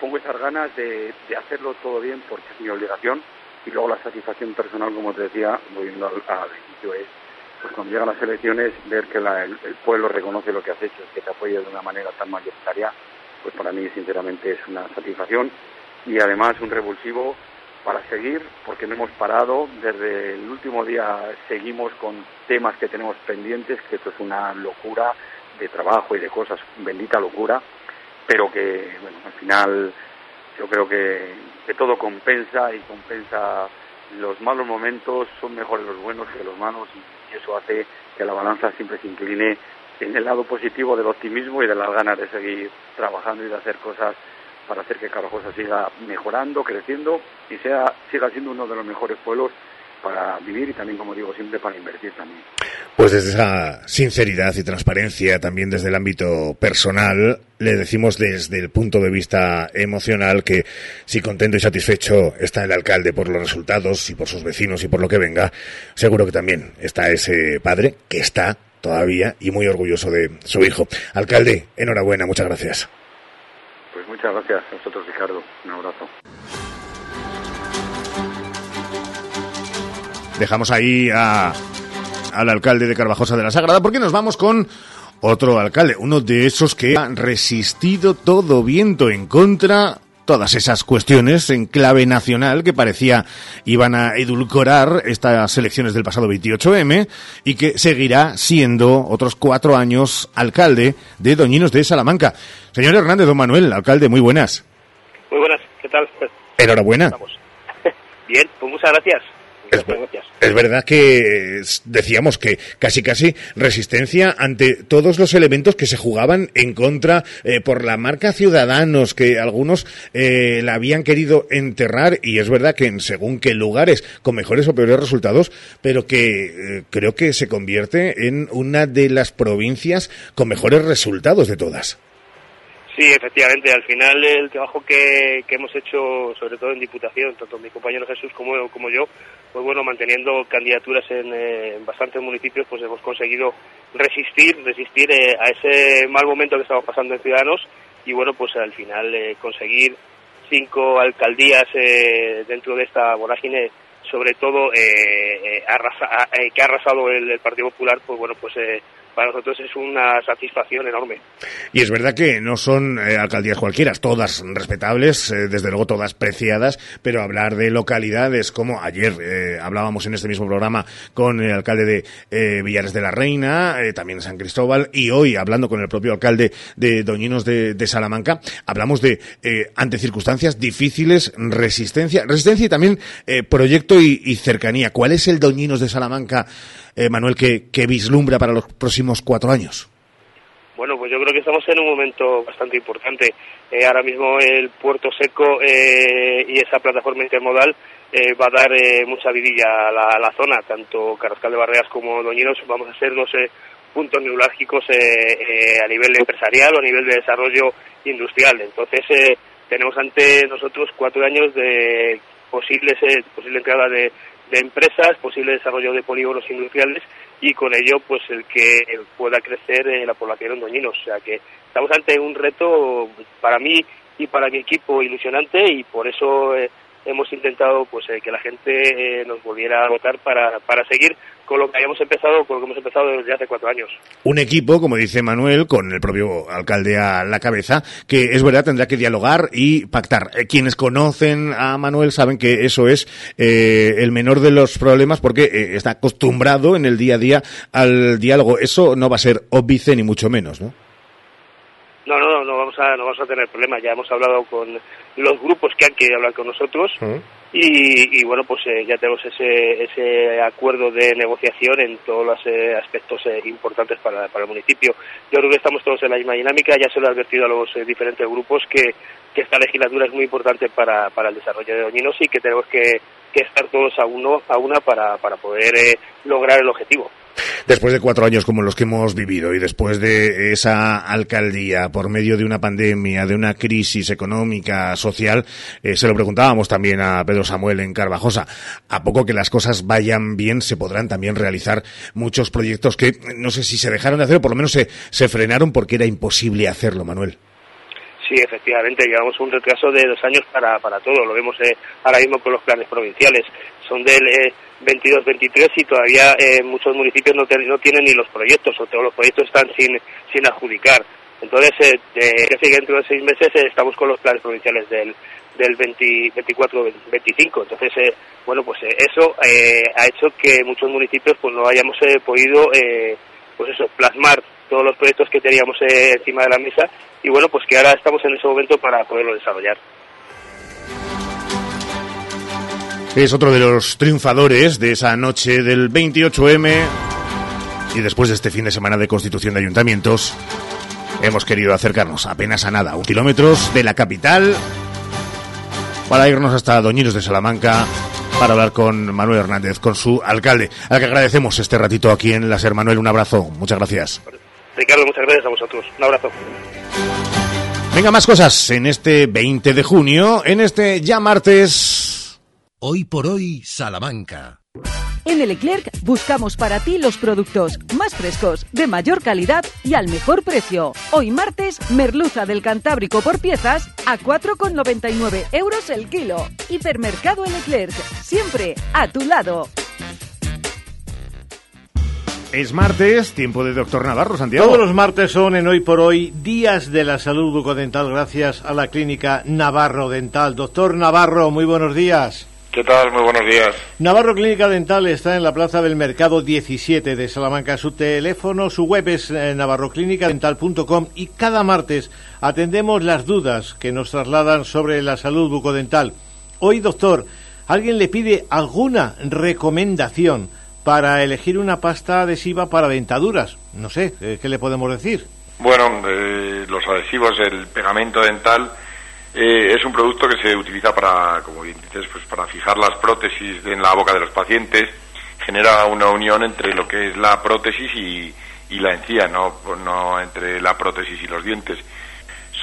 pongo esas ganas de, de hacerlo todo bien porque es mi obligación. Y luego la satisfacción personal, como te decía, volviendo al, inicio, es pues cuando llegan las elecciones, ver que el, pueblo reconoce lo que has hecho, que te apoye de una manera tan mayoritaria, pues para mí sinceramente es una satisfacción y además un revulsivo para seguir, porque no hemos parado. Desde el último día seguimos con temas que tenemos pendientes, que esto es una locura de trabajo y de cosas, bendita locura, pero que, bueno, al final yo creo que, que todo compensa y compensa los malos momentos, son mejores los buenos que los malos y eso hace que la balanza siempre se incline en el lado positivo del optimismo y de las ganas de seguir trabajando y de hacer cosas para hacer que Carajosa siga mejorando, creciendo y sea siga siendo uno de los mejores pueblos para vivir y también, como digo siempre, para invertir también. Pues desde esa sinceridad y transparencia, también desde el ámbito personal, le decimos desde el punto de vista emocional que si contento y satisfecho está el alcalde por los resultados y por sus vecinos y por lo que venga, seguro que también está ese padre que está todavía y muy orgulloso de su hijo. Alcalde, enhorabuena, muchas gracias. Muchas gracias a vosotros, Ricardo. Un abrazo. Dejamos ahí a, al alcalde de Carvajosa de la Sagrada porque nos vamos con otro alcalde, uno de esos que ha resistido todo viento en contra todas esas cuestiones en clave nacional que parecía iban a edulcorar estas elecciones del pasado 28M y que seguirá siendo otros cuatro años alcalde de Doñinos de Salamanca. Señor Hernández, don Manuel, alcalde, muy buenas. Muy buenas, ¿qué tal? Enhorabuena. [LAUGHS] Bien, pues muchas gracias. Es, verdad que decíamos que casi casi resistencia ante todos los elementos que se jugaban en contra eh, por la marca Ciudadanos, que algunos eh, la habían querido enterrar y es verdad que en según qué lugares con mejores o peores resultados, pero que eh, creo que se convierte en una de las provincias con mejores resultados de todas. Sí, efectivamente. Al final el trabajo que, que, hemos hecho, sobre todo en Diputación, tanto mi compañero Jesús como, como yo, pues bueno, manteniendo candidaturas eh, en, bastantes municipios, pues hemos conseguido resistir, resistir eh, a ese mal momento que estamos pasando en Ciudadanos y bueno, pues al final eh, conseguir cinco alcaldías dentro de esta vorágine sobre todo que ha arrasado el, el, Partido Popular, pues bueno, pues para nosotros es una satisfacción enorme. Y es verdad que no son eh, alcaldías cualquiera, todas respetables, eh, desde luego todas preciadas, pero hablar de localidades como ayer eh, hablábamos en este mismo programa con el alcalde de Villares de la Reina, también San Cristóbal, y hoy hablando con el propio alcalde de Doñinos de, Salamanca, hablamos de ante circunstancias difíciles, resistencia, resistencia y también proyecto y cercanía. ¿Cuál es el Doñinos de Salamanca? Eh, Manuel, que, que vislumbra para los próximos cuatro años? Bueno, pues yo creo que estamos en un momento bastante importante. Eh, ahora mismo el puerto seco eh, y esa plataforma intermodal eh, va a dar eh, mucha vidilla a la, a la, zona, tanto Carrascal de Barreras como Doñinos vamos a ser eh, puntos neurálgicos a nivel empresarial o a nivel de desarrollo industrial. Entonces tenemos ante nosotros cuatro años de posibles posible entrada de de empresas, posible desarrollo de polígonos industriales y con ello pues el que pueda crecer eh, la población en Doñinos. O sea que estamos ante un reto para mí y para mi equipo ilusionante y por eso eh, hemos intentado pues eh, que la gente eh, nos volviera a votar para, para seguir con lo que habíamos empezado, con lo que hemos empezado desde hace cuatro años. Un equipo, como dice Manuel, con el propio alcalde a la cabeza, que es verdad tendrá que dialogar y pactar. Eh, quienes conocen a Manuel saben que eso es eh, el menor de los problemas porque eh, está acostumbrado en el día a día al diálogo. Eso no va a ser óbice ni mucho menos, ¿no? No, no, no vamos a, no vamos a tener problemas. Ya hemos hablado con los grupos que han querido hablar con nosotros y, y, bueno, pues eh, ya tenemos ese, ese acuerdo de negociación en todos los eh, aspectos eh, importantes para, para, el municipio. Yo creo que estamos todos en la misma dinámica. Ya se lo he advertido a los eh, diferentes grupos que, que esta legislatura es muy importante para, para el desarrollo de Doñinos y que tenemos que, que estar todos a uno a una para, para poder eh, lograr el objetivo. Después de cuatro años como los que hemos vivido y después de esa alcaldía por medio de una pandemia, de una crisis económica, social, eh, se lo preguntábamos también a Pedro Samuel en Carvajosa. A poco que las cosas vayan bien, se podrán también realizar muchos proyectos que no sé si se dejaron de hacer o por lo menos se, se frenaron porque era imposible hacerlo, Manuel. Sí, efectivamente, llevamos un retraso de dos años para, para todo. Lo vemos eh, ahora mismo con los planes provinciales. Son del eh, 22-23 y todavía eh, muchos municipios no, no, tienen ni los proyectos o todos los proyectos están sin, sin adjudicar. Entonces, eh, de, dentro de seis meses eh, estamos con los planes provinciales del, del 24-25. Entonces, eh, bueno, pues eh, eso eh, ha hecho que muchos municipios pues no hayamos eh, podido, pues eso, plasmar todos los proyectos que teníamos eh, encima de la mesa y bueno, pues que ahora estamos en ese momento para poderlo desarrollar. Es otro de los triunfadores de esa noche del 28M y después de este fin de semana de constitución de ayuntamientos hemos querido acercarnos apenas a nada, un kilómetros de la capital para irnos hasta Doñinos de Salamanca para hablar con Manuel Hernández, con su alcalde, al que agradecemos este ratito aquí en la SER. Manuel, un abrazo, muchas gracias. Ricardo, muchas gracias a vosotros. Un abrazo. Venga, más cosas en este 20 de junio, en este ya martes. Hoy por hoy, Salamanca. En el Leclerc buscamos para ti los productos más frescos, de mayor calidad y al mejor precio. Hoy martes, merluza del Cantábrico por piezas a 4,99 euros el kilo. Hipermercado El Leclerc, siempre a tu lado. Es martes, tiempo de Doctor Navarro, Santiago. Todos los martes son en Hoy por Hoy días de la salud bucodental gracias a la clínica Navarro Dental. Doctor Navarro, muy buenos días. ¿Qué tal? Muy buenos días. Navarro Clínica Dental está en la Plaza del Mercado 17 de Salamanca. Su teléfono, su web es eh, navarroclinicadental.com y cada martes atendemos las dudas que nos trasladan sobre la salud bucodental. Hoy, doctor, alguien le pide alguna recomendación para elegir una pasta adhesiva para dentaduras. No sé, eh, ¿qué le podemos decir? Bueno, eh, los adhesivos, el pegamento dental eh, es un producto que se utiliza para, como bien dices, pues para fijar las prótesis en la boca de los pacientes. Genera una unión entre lo que es la prótesis y, y la encía, no, no entre la prótesis y los dientes.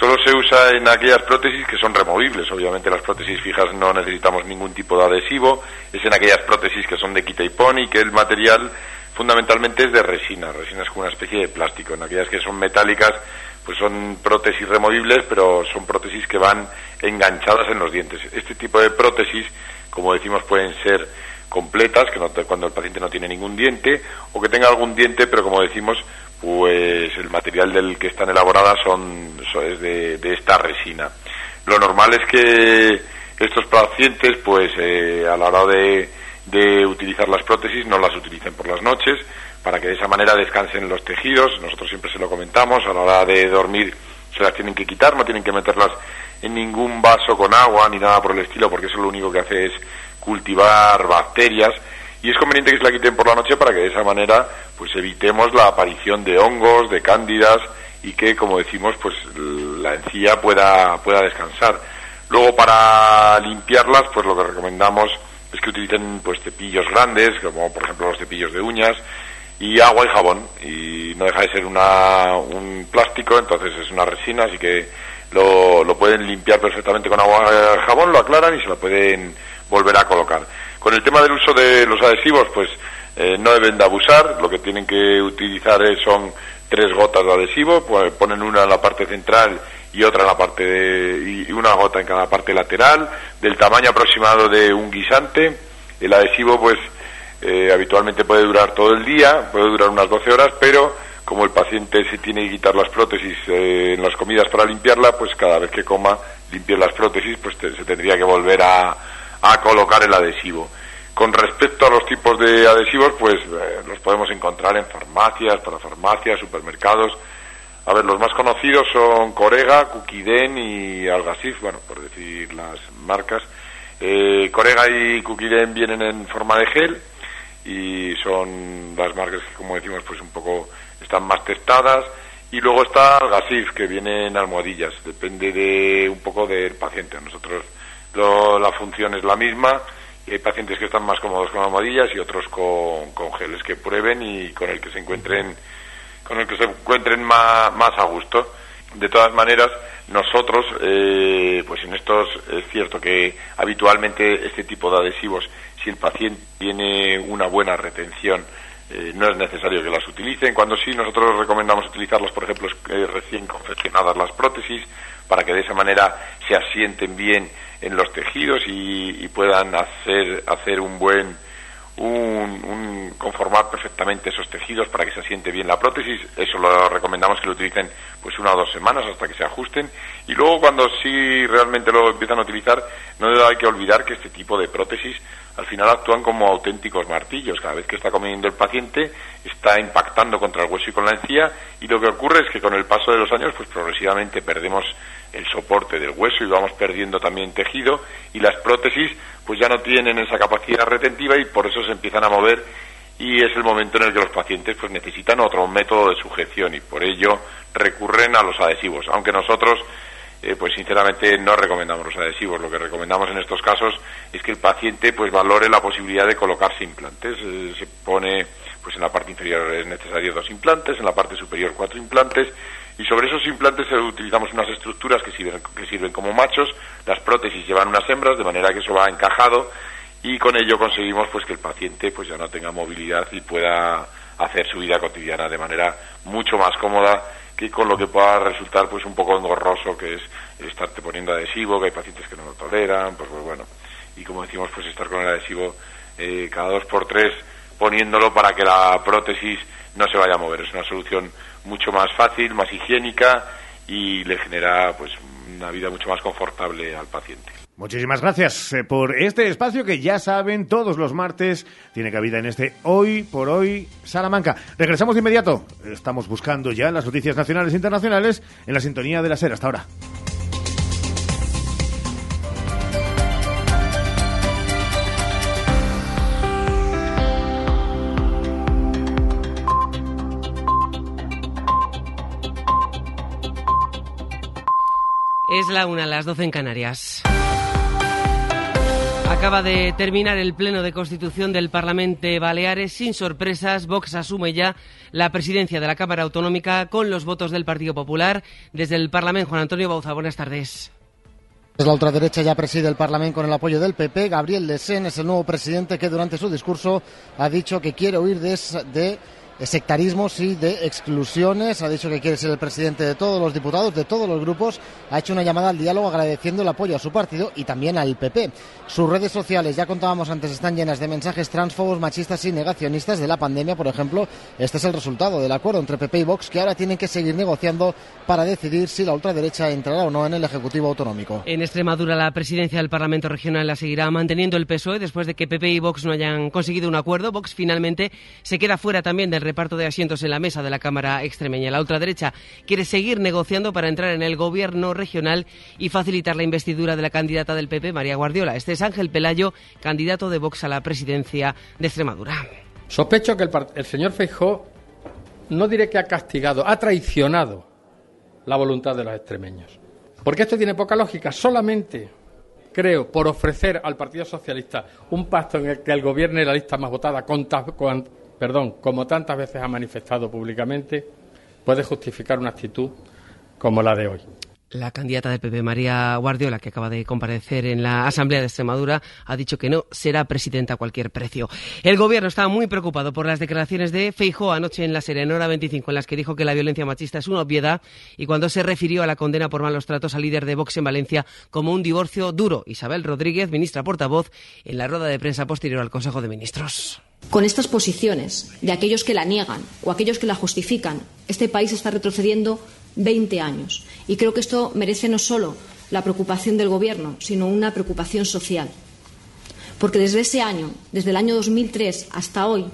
Solo se usa en aquellas prótesis que son removibles. Obviamente las prótesis fijas no necesitamos ningún tipo de adhesivo. Es en aquellas prótesis que son de quita y pon y que el material fundamentalmente es de resina. Resina es como una especie de plástico. En aquellas que son metálicas pues son prótesis removibles, pero son prótesis que van enganchadas en los dientes. Este tipo de prótesis, como decimos, pueden ser completas, que no, cuando el paciente no tiene ningún diente, o que tenga algún diente, pero como decimos, pues el material del que están elaboradas son, es de, esta resina. Lo normal es que estos pacientes, pues eh, a la hora de, de utilizar las prótesis, no las utilicen por las noches, para que de esa manera descansen los tejidos. Nosotros siempre se lo comentamos, a la hora de dormir se las tienen que quitar, no tienen que meterlas en ningún vaso con agua ni nada por el estilo, porque eso lo único que hace es cultivar bacterias y es conveniente que se la quiten por la noche para que de esa manera pues evitemos la aparición de hongos, de cándidas y que como decimos pues la encía pueda pueda descansar. Luego para limpiarlas pues lo que recomendamos es que utilicen pues cepillos grandes como por ejemplo los cepillos de uñas y agua y jabón y no deja de ser una, un plástico entonces es una resina así que lo, lo pueden limpiar perfectamente con agua y jabón lo aclaran y se lo pueden volver a colocar con el tema del uso de los adhesivos, pues eh, no deben de abusar, lo que tienen que utilizar son tres gotas de adhesivo, pues, ponen una en la parte central y otra en la parte de, y una gota en cada parte lateral, del tamaño aproximado de un guisante. El adhesivo, pues, eh, habitualmente puede durar todo el día, puede durar unas 12 horas, pero como el paciente se tiene que quitar las prótesis eh, en las comidas para limpiarla, pues cada vez que coma, limpie las prótesis, pues se tendría que volver a, a colocar el adhesivo. Con respecto a los tipos de adhesivos, pues eh, los podemos encontrar en farmacias, para farmacias, supermercados. A ver, los más conocidos son Corega, Kukiden y Algasif, bueno, por decir las marcas. Eh, Corega y Kukiden vienen en forma de gel y son las marcas que, como decimos, pues un poco están más testadas. Y luego está Algasif, que viene en almohadillas, depende de un poco del paciente. Nosotros la función es la misma y hay pacientes que están más cómodos con almohadillas y otros con, con geles que prueben y con el que se encuentren con el que se encuentren más, más a gusto. De todas maneras, nosotros, eh, pues en estos es cierto que habitualmente este tipo de adhesivos, si el paciente tiene una buena retención, eh, no es necesario que las utilicen. Cuando sí, nosotros recomendamos utilizarlos, por ejemplo, eh, recién confeccionadas las prótesis, para que de esa manera se asienten bien en los tejidos y, puedan hacer, hacer un buen, un, conformar perfectamente esos tejidos para que se asiente bien la prótesis. Eso lo recomendamos que lo utilicen pues una o dos semanas hasta que se ajusten. Y luego cuando sí realmente lo empiezan a utilizar, no hay que olvidar que este tipo de prótesis al final actúan como auténticos martillos. Cada vez que está comiendo el paciente está impactando contra el hueso y con la encía y lo que ocurre es que con el paso de los años pues progresivamente perdemos el soporte del hueso y vamos perdiendo también tejido y las prótesis pues ya no tienen esa capacidad retentiva y por eso se empiezan a mover y es el momento en el que los pacientes pues necesitan otro método de sujeción y por ello recurren a los adhesivos aunque nosotros eh, pues sinceramente no recomendamos los adhesivos. Lo que recomendamos en estos casos es que el paciente pues valore la posibilidad de colocarse implantes. Eh, se pone pues en la parte inferior es necesario dos implantes en la parte superior cuatro implantes y sobre esos implantes utilizamos unas estructuras que sirven, que sirven como machos, las prótesis llevan unas hembras, de manera que eso va encajado y con ello conseguimos pues que el paciente pues ya no tenga movilidad y pueda hacer su vida cotidiana de manera mucho más cómoda que con lo que pueda resultar pues un poco engorroso que es estarte poniendo adhesivo, que hay pacientes que no lo toleran, pues, pues bueno, y como decimos pues estar con el adhesivo eh, cada dos por tres poniéndolo para que la prótesis no se vaya a mover. Es una solución mucho más fácil, más higiénica y le genera pues una vida mucho más confortable al paciente. Muchísimas gracias eh, por este espacio que ya saben todos los martes tiene cabida en este Hoy por Hoy Salamanca. Regresamos de inmediato. Estamos buscando ya las noticias nacionales e internacionales en la sintonía de la SER. Hasta ahora. Es la una, las doce en Canarias. Acaba de terminar el pleno de constitución del Parlamento Baleares. Sin sorpresas, Vox asume ya la presidencia de la Cámara Autonómica con los votos del Partido Popular. Desde el Parlamento, Juan Antonio Bauza, buenas tardes. La ultraderecha ya preside el Parlamento con el apoyo del PP. Gabriel Lesen es el nuevo presidente que durante su discurso ha dicho que quiere huir de sectarismos y de exclusiones. Ha dicho que quiere ser el presidente de todos los diputados, de todos los grupos. Ha hecho una llamada al diálogo agradeciendo el apoyo a su partido y también al PP. Sus redes sociales, ya contábamos antes, están llenas de mensajes transfobos, machistas y negacionistas de la pandemia, por ejemplo. Este es el resultado del acuerdo entre PP y Vox, que ahora tienen que seguir negociando para decidir si la ultraderecha entrará o no en el Ejecutivo Autonómico. En Extremadura, la presidencia del Parlamento Regional la seguirá manteniendo el PSOE después de que PP y Vox no hayan conseguido un acuerdo. Vox finalmente se queda fuera también del reparto de asientos en la mesa de la Cámara extremeña. La ultraderecha quiere seguir negociando para entrar en el gobierno regional y facilitar la investidura de la candidata del PP, María Guardiola. Este es Ángel Pelayo, candidato de Vox a la presidencia de Extremadura. Sospecho que el, señor Feijó no diré que ha castigado, ha traicionado la voluntad de los extremeños. Porque esto tiene poca lógica. Solamente creo, por ofrecer al Partido Socialista un pacto en el que el gobierno es la lista más votada con, con, perdón, como tantas veces ha manifestado públicamente, puede justificar una actitud como la de hoy. La candidata del PP, María Guardiola, que acaba de comparecer en la Asamblea de Extremadura, ha dicho que no será presidenta a cualquier precio. El Gobierno estaba muy preocupado por las declaraciones de Feijóo anoche en la Serenora 25, en las que dijo que la violencia machista es una obviedad y cuando se refirió a la condena por malos tratos al líder de Vox en Valencia como un divorcio duro. Isabel Rodríguez, ministra portavoz, en la rueda de prensa posterior al Consejo de Ministros. Con estas posiciones de aquellos que la niegan o aquellos que la justifican, este país está retrocediendo 20 años. Y creo que esto merece no solo la preocupación del Gobierno, sino una preocupación social. Porque desde ese año, desde el año 2003 hasta hoy,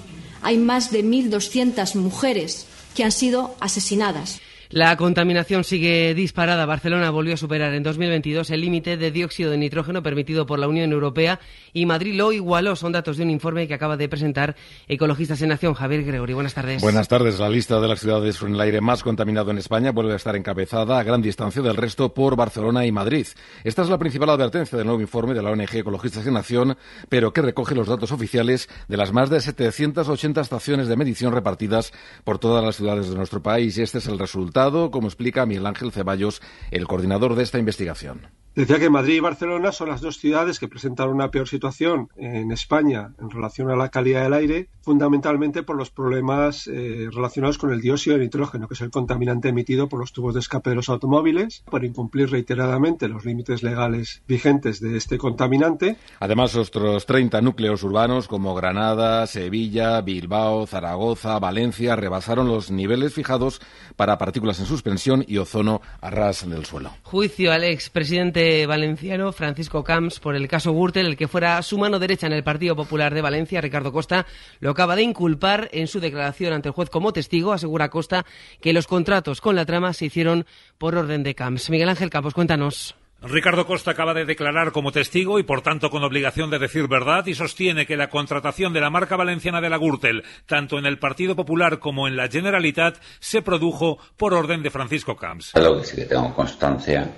hay más de 1.200 mujeres que han sido asesinadas. La contaminación sigue disparada. Barcelona volvió a superar en 2022 el límite de dióxido de nitrógeno permitido por la Unión Europea y Madrid lo igualó. Son datos de un informe que acaba de presentar Ecologistas en Acción. Javier Gregory, buenas tardes. Buenas tardes. La lista de las ciudades con el aire más contaminado en España vuelve a estar encabezada a gran distancia del resto por Barcelona y Madrid. Esta es la principal advertencia del nuevo informe de la ONG Ecologistas en Acción, pero que recoge los datos oficiales de las más de 780 estaciones de medición repartidas por todas las ciudades de nuestro país. Y este es el resultado como explica Miguel Ángel Ceballos, el coordinador de esta investigación. Decía que Madrid y Barcelona son las dos ciudades que presentan una peor situación en España en relación a la calidad del aire, fundamentalmente por los problemas eh, relacionados con el dióxido de nitrógeno, que es el contaminante emitido por los tubos de escape de los automóviles, por incumplir reiteradamente los límites legales vigentes de este contaminante. Además, otros 30 núcleos urbanos como Granada, Sevilla, Bilbao, Zaragoza, Valencia rebasaron los niveles fijados para partículas en suspensión y ozono a ras del suelo. Juicio al expresidente valenciano Francisco Camps por el caso Gürtel, el que fuera su mano derecha en el Partido Popular de Valencia, Ricardo Costa, lo acaba de inculpar en su declaración ante el juez como testigo. Asegura Costa que los contratos con la trama se hicieron por orden de Camps. Miguel Ángel Campos, cuéntanos. Ricardo Costa acaba de declarar como testigo y por tanto con obligación de decir verdad y sostiene que la contratación de la marca valenciana de la Gürtel, tanto en el Partido Popular como en la Generalitat, se produjo por orden de Francisco Camps. Lo que sí que tengo constancia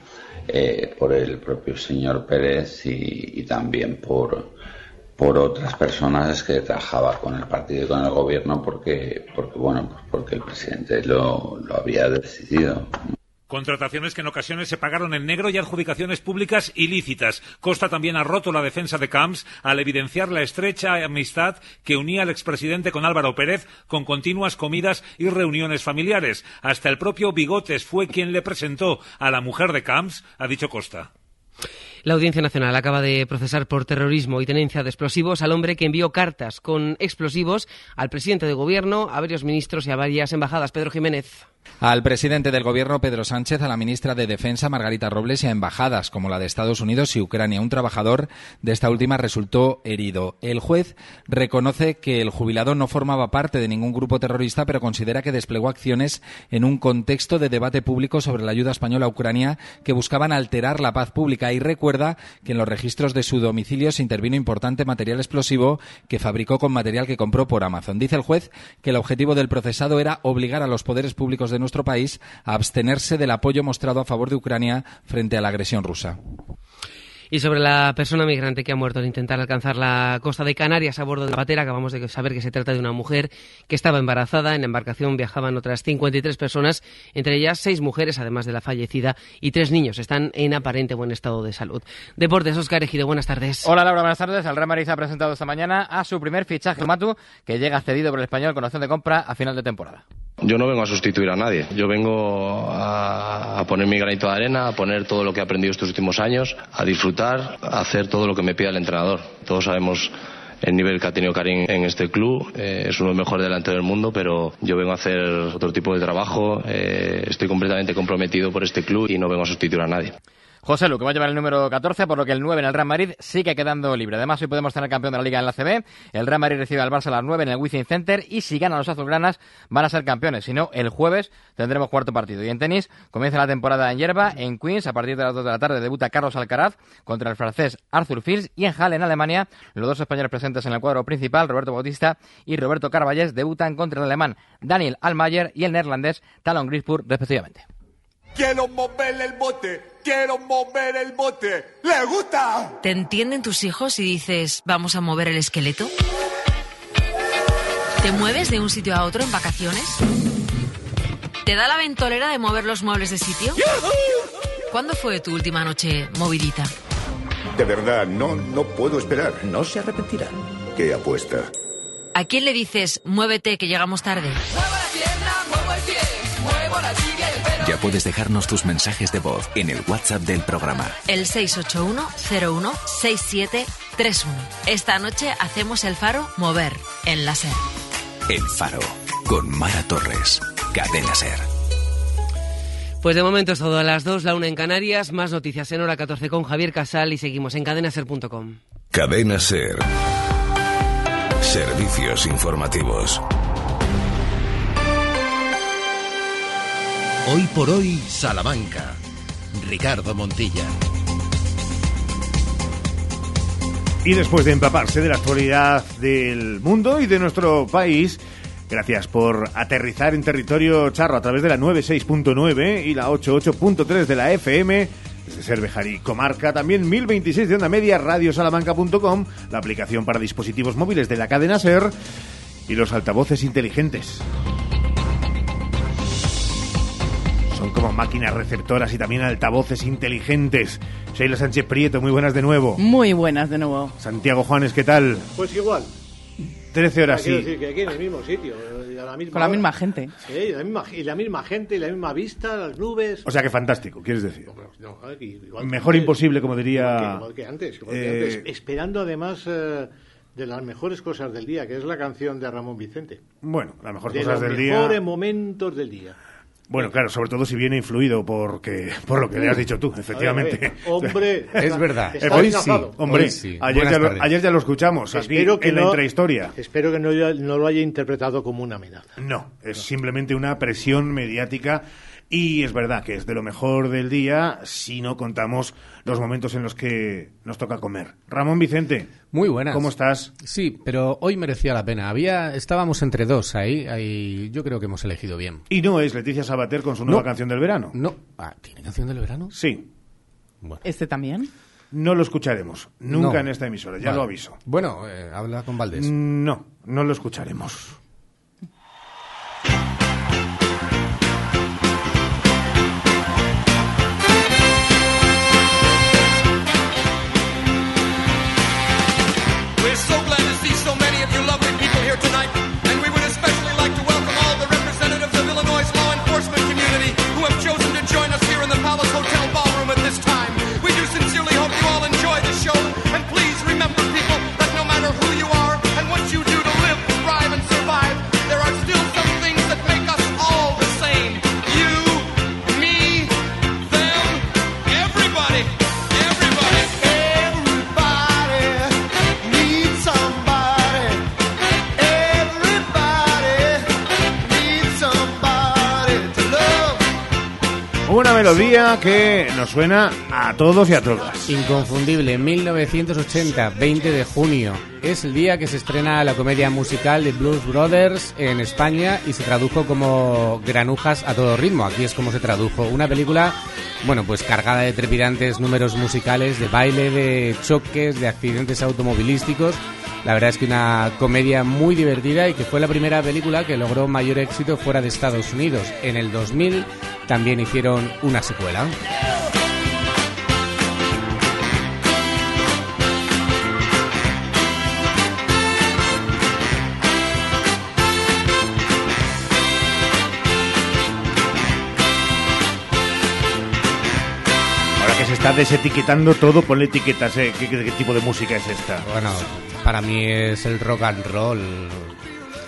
eh, por el propio señor Pérez y, también por, por otras personas que trabajaba con el partido y con el gobierno porque, porque bueno, pues porque el presidente lo, lo había decidido. Contrataciones que en ocasiones se pagaron en negro y adjudicaciones públicas ilícitas. Costa también ha roto la defensa de Camps al evidenciar la estrecha amistad que unía al expresidente con Álvaro Pérez con continuas comidas y reuniones familiares. Hasta el propio Bigotes fue quien le presentó a la mujer de Camps, ha dicho Costa. La Audiencia Nacional acaba de procesar por terrorismo y tenencia de explosivos al hombre que envió cartas con explosivos al presidente de gobierno, a varios ministros y a varias embajadas. Pedro Jiménez. Al presidente del gobierno, Pedro Sánchez, a la ministra de Defensa, Margarita Robles, y a embajadas como la de Estados Unidos y Ucrania. Un trabajador de esta última resultó herido. El juez reconoce que el jubilado no formaba parte de ningún grupo terrorista, pero considera que desplegó acciones en un contexto de debate público sobre la ayuda española a Ucrania que buscaban alterar la paz pública. Y recuerda que en los registros de su domicilio se intervino importante material explosivo que fabricó con material que compró por Amazon. Dice el juez que el objetivo del procesado era obligar a los poderes públicos de nuestro país a abstenerse del apoyo mostrado a favor de Ucrania frente a la agresión rusa. Y sobre la persona migrante que ha muerto al intentar alcanzar la costa de Canarias a bordo de la patera, acabamos de saber que se trata de una mujer que estaba embarazada. En la embarcación viajaban otras 53 personas, entre ellas seis mujeres, además de la fallecida, y tres niños. Están en aparente buen estado de salud. Deportes, Oscar Ejido, buenas tardes. Hola Laura, buenas tardes. El Real Madrid ha presentado esta mañana a su primer fichaje, Matu, que llega cedido por el español con opción de compra a final de temporada. Yo no vengo a sustituir a nadie, yo vengo a, poner mi granito de arena, a poner todo lo que he aprendido estos últimos años, a disfrutar, a hacer todo lo que me pida el entrenador. Todos sabemos el nivel que ha tenido Karim en este club. Eh, es uno de los mejores delanteros del mundo, pero yo vengo a hacer otro tipo de trabajo. Eh, estoy completamente comprometido por este club y no vengo a sustituir a nadie. José Lu, que va a llevar el número 14, por lo que el 9 en el Real Madrid sigue quedando libre. Además, hoy podemos tener campeón de la Liga en la CB. El Real Madrid recibe al Barça a las 9 en el Wizzing Center y si ganan los azulgranas van a ser campeones. Si no, el jueves tendremos cuarto partido. Y en tenis comienza la temporada en hierba. En Queens, a partir de las 2 de la tarde, debuta Carlos Alcaraz contra el francés Arthur Fields. Y en Halle, en Alemania, los dos españoles presentes en el cuadro principal, Roberto Bautista y Roberto Carballés, debutan contra el alemán Daniel Almayer y el neerlandés Talon Grispur, respectivamente. Quiero mover el bote, quiero mover el bote. ¿Le gusta? ¿Te entienden tus hijos y dices, vamos a mover el esqueleto? ¿Te mueves de un sitio a otro en vacaciones? ¿Te da la ventolera de mover los muebles de sitio? ¿Cuándo fue tu última noche movidita? De verdad, no, no puedo esperar. No se arrepentirán. ¿Qué apuesta? ¿A quién le dices, muévete que llegamos tarde? Ya puedes dejarnos tus mensajes de voz en el WhatsApp del programa. El 681-016731. Esta noche hacemos el faro mover en la SER. El faro con Mara Torres. Cadena SER. Pues de momento es todo a las 2, la 1 en Canarias. Más noticias en hora 14 con Javier Casal y seguimos en cadenaser.com. Cadena Ser. Servicios informativos. Hoy por hoy, Salamanca. Ricardo Montilla. Y después de empaparse de la actualidad del mundo y de nuestro país, gracias por aterrizar en territorio charro a través de la 96.9 y la 88.3 de la FM desde Cervejar Comarca, también 1026 de onda media, radiosalamanca.com, la aplicación para dispositivos móviles de la cadena SER y los altavoces inteligentes. Son como máquinas receptoras y también altavoces inteligentes. Sheila Sánchez Prieto, muy buenas de nuevo. Muy buenas de nuevo. Santiago Juanes, ¿qué tal? Pues igual. 13 horas, sí. decir que aquí en el mismo sitio. La misma Con la hora. misma gente. Sí, y la, misma, y la misma gente, y la misma vista, las nubes. O sea que fantástico, quieres decir. No, aquí, igual que Mejor antes. imposible, como diría... Igual que, igual que antes. igual que eh, antes. Esperando además eh, de las mejores cosas del día, que es la canción de Ramón Vicente. Bueno, las mejores de cosas los del día... mejores momentos del día. Bueno, claro, sobre todo si viene influido porque, por lo que le has dicho tú, efectivamente. A ver, a ver, hombre, [LAUGHS] es verdad. Hoy sí, hombre, Hoy sí. Ayer, ya lo, tardes. ayer ya lo escuchamos, aquí Espero que en la intrahistoria. Espero que no, no lo haya interpretado como una amenaza. No, es simplemente una presión mediática y es verdad que es de lo mejor del día si no contamos los momentos en los que nos toca comer. Ramón Vicente. Muy buenas. ¿Cómo estás? Sí, pero hoy merecía la pena. Había, estábamos entre dos ahí, ahí. Yo creo que hemos elegido bien. Y no es Leticia Sabater con su nueva No. canción del verano. No. Ah, ¿tiene canción del verano? Sí. ¿Este también? No lo escucharemos. Nunca No. en esta emisora, ya Vale. lo aviso. Bueno, eh, habla con Valdés. No, no lo escucharemos. Buena melodía que nos suena a todos y a todas. Inconfundible, 1980, 20 de junio. Es el día que se estrena la comedia musical de Blues Brothers en España y se tradujo como Granujas a todo ritmo. Aquí es como se tradujo. Una película, bueno, pues cargada de trepidantes números musicales, de baile, de choques, de accidentes automovilísticos. La verdad es que una comedia muy divertida y que fue la primera película que logró mayor éxito fuera de Estados Unidos. En el 2000 también hicieron una secuela. Ahora que se está desetiquetando todo, ponle etiquetas. ¿eh? ¿Qué, qué- qué tipo de música es esta? Bueno, para mí es el rock and roll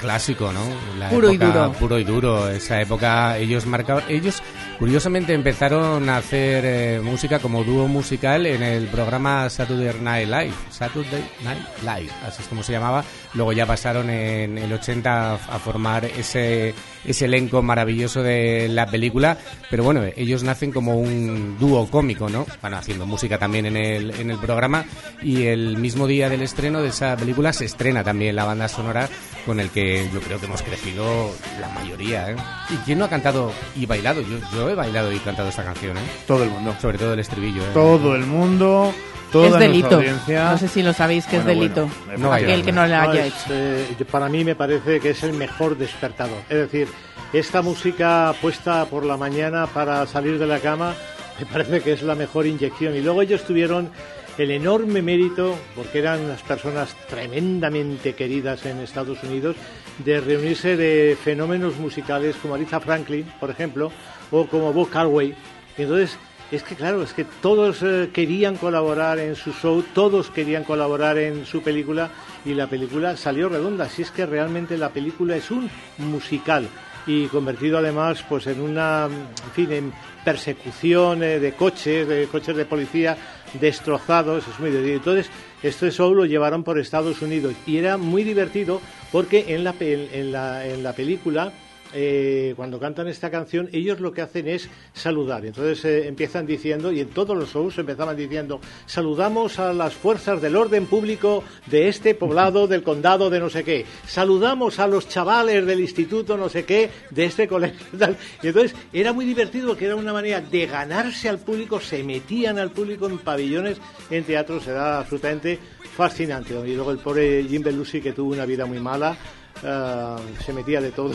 clásico, ¿no? La Puro y época- duro. Puro y duro. Esa época ellos marcaban, ellos curiosamente empezaron a hacer eh, música como dúo musical en el programa Saturday Night Live. Saturday Night Live, así es como se llamaba. Luego ya pasaron en el 80 a formar ese, ese elenco maravilloso de la película. Pero bueno, ellos nacen como un dúo cómico, ¿no? Van haciendo música también en el, en el programa. Y el mismo día del estreno de esa película se estrena también la banda sonora con el que yo creo que hemos crecido la mayoría, ¿eh? ¿Y quién no ha cantado y bailado? Yo, yo he bailado y cantado esta canción, ¿eh? Todo el mundo. Sobre todo el estribillo, ¿eh? Todo el mundo, toda es nuestra delito. audiencia. No sé si lo sabéis que Bueno, es delito. bueno, No Aquel que no lo haya es, hecho. eh, para mí me parece que es el mejor despertador. Es decir, esta música puesta por la mañana para salir de la cama [LAUGHS] me parece que es la mejor inyección. Y luego ellos tuvieron el enorme mérito, porque eran unas personas tremendamente queridas en Estados Unidos, de reunirse de fenómenos musicales como Aretha Franklin, por ejemplo, o como Bob Carway. Entonces es que claro, es que todos eh, querían colaborar en su show, todos querían colaborar en su película y la película salió redonda. Así es que realmente la película es un musical y convertido además pues en una, en fin, en persecución eh, de coches, de coches de policía destrozados, es muy divertido. Entonces, este show lo llevaron por Estados Unidos y era muy divertido porque en la, en la, en la película eh, cuando cantan esta canción, ellos lo que hacen es saludar. Entonces eh, empiezan diciendo, y en todos los shows empezaban diciendo, saludamos a las fuerzas del orden público de este poblado, del condado de no sé qué. Saludamos a los chavales del instituto no sé qué, de este colegio. [LAUGHS] Y entonces era muy divertido, que era una manera de ganarse al público, se metían al público en pabellones, en teatros, era absolutamente fascinante. Y luego el pobre Jim Belushi, que tuvo una vida muy mala, ah, se metía de todo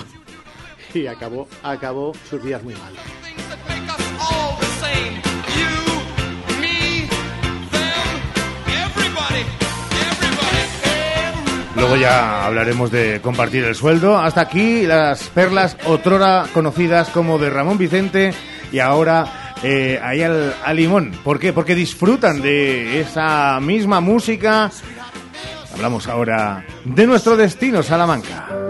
y acabó, acabó sus días muy mal. Luego ya hablaremos de compartir el sueldo. Hasta aquí las perlas otrora conocidas como de Ramón Vicente y ahora eh, ahí al, al limón. ¿Por qué? Porque disfrutan de esa misma música. Hablamos ahora de nuestro destino, Salamanca.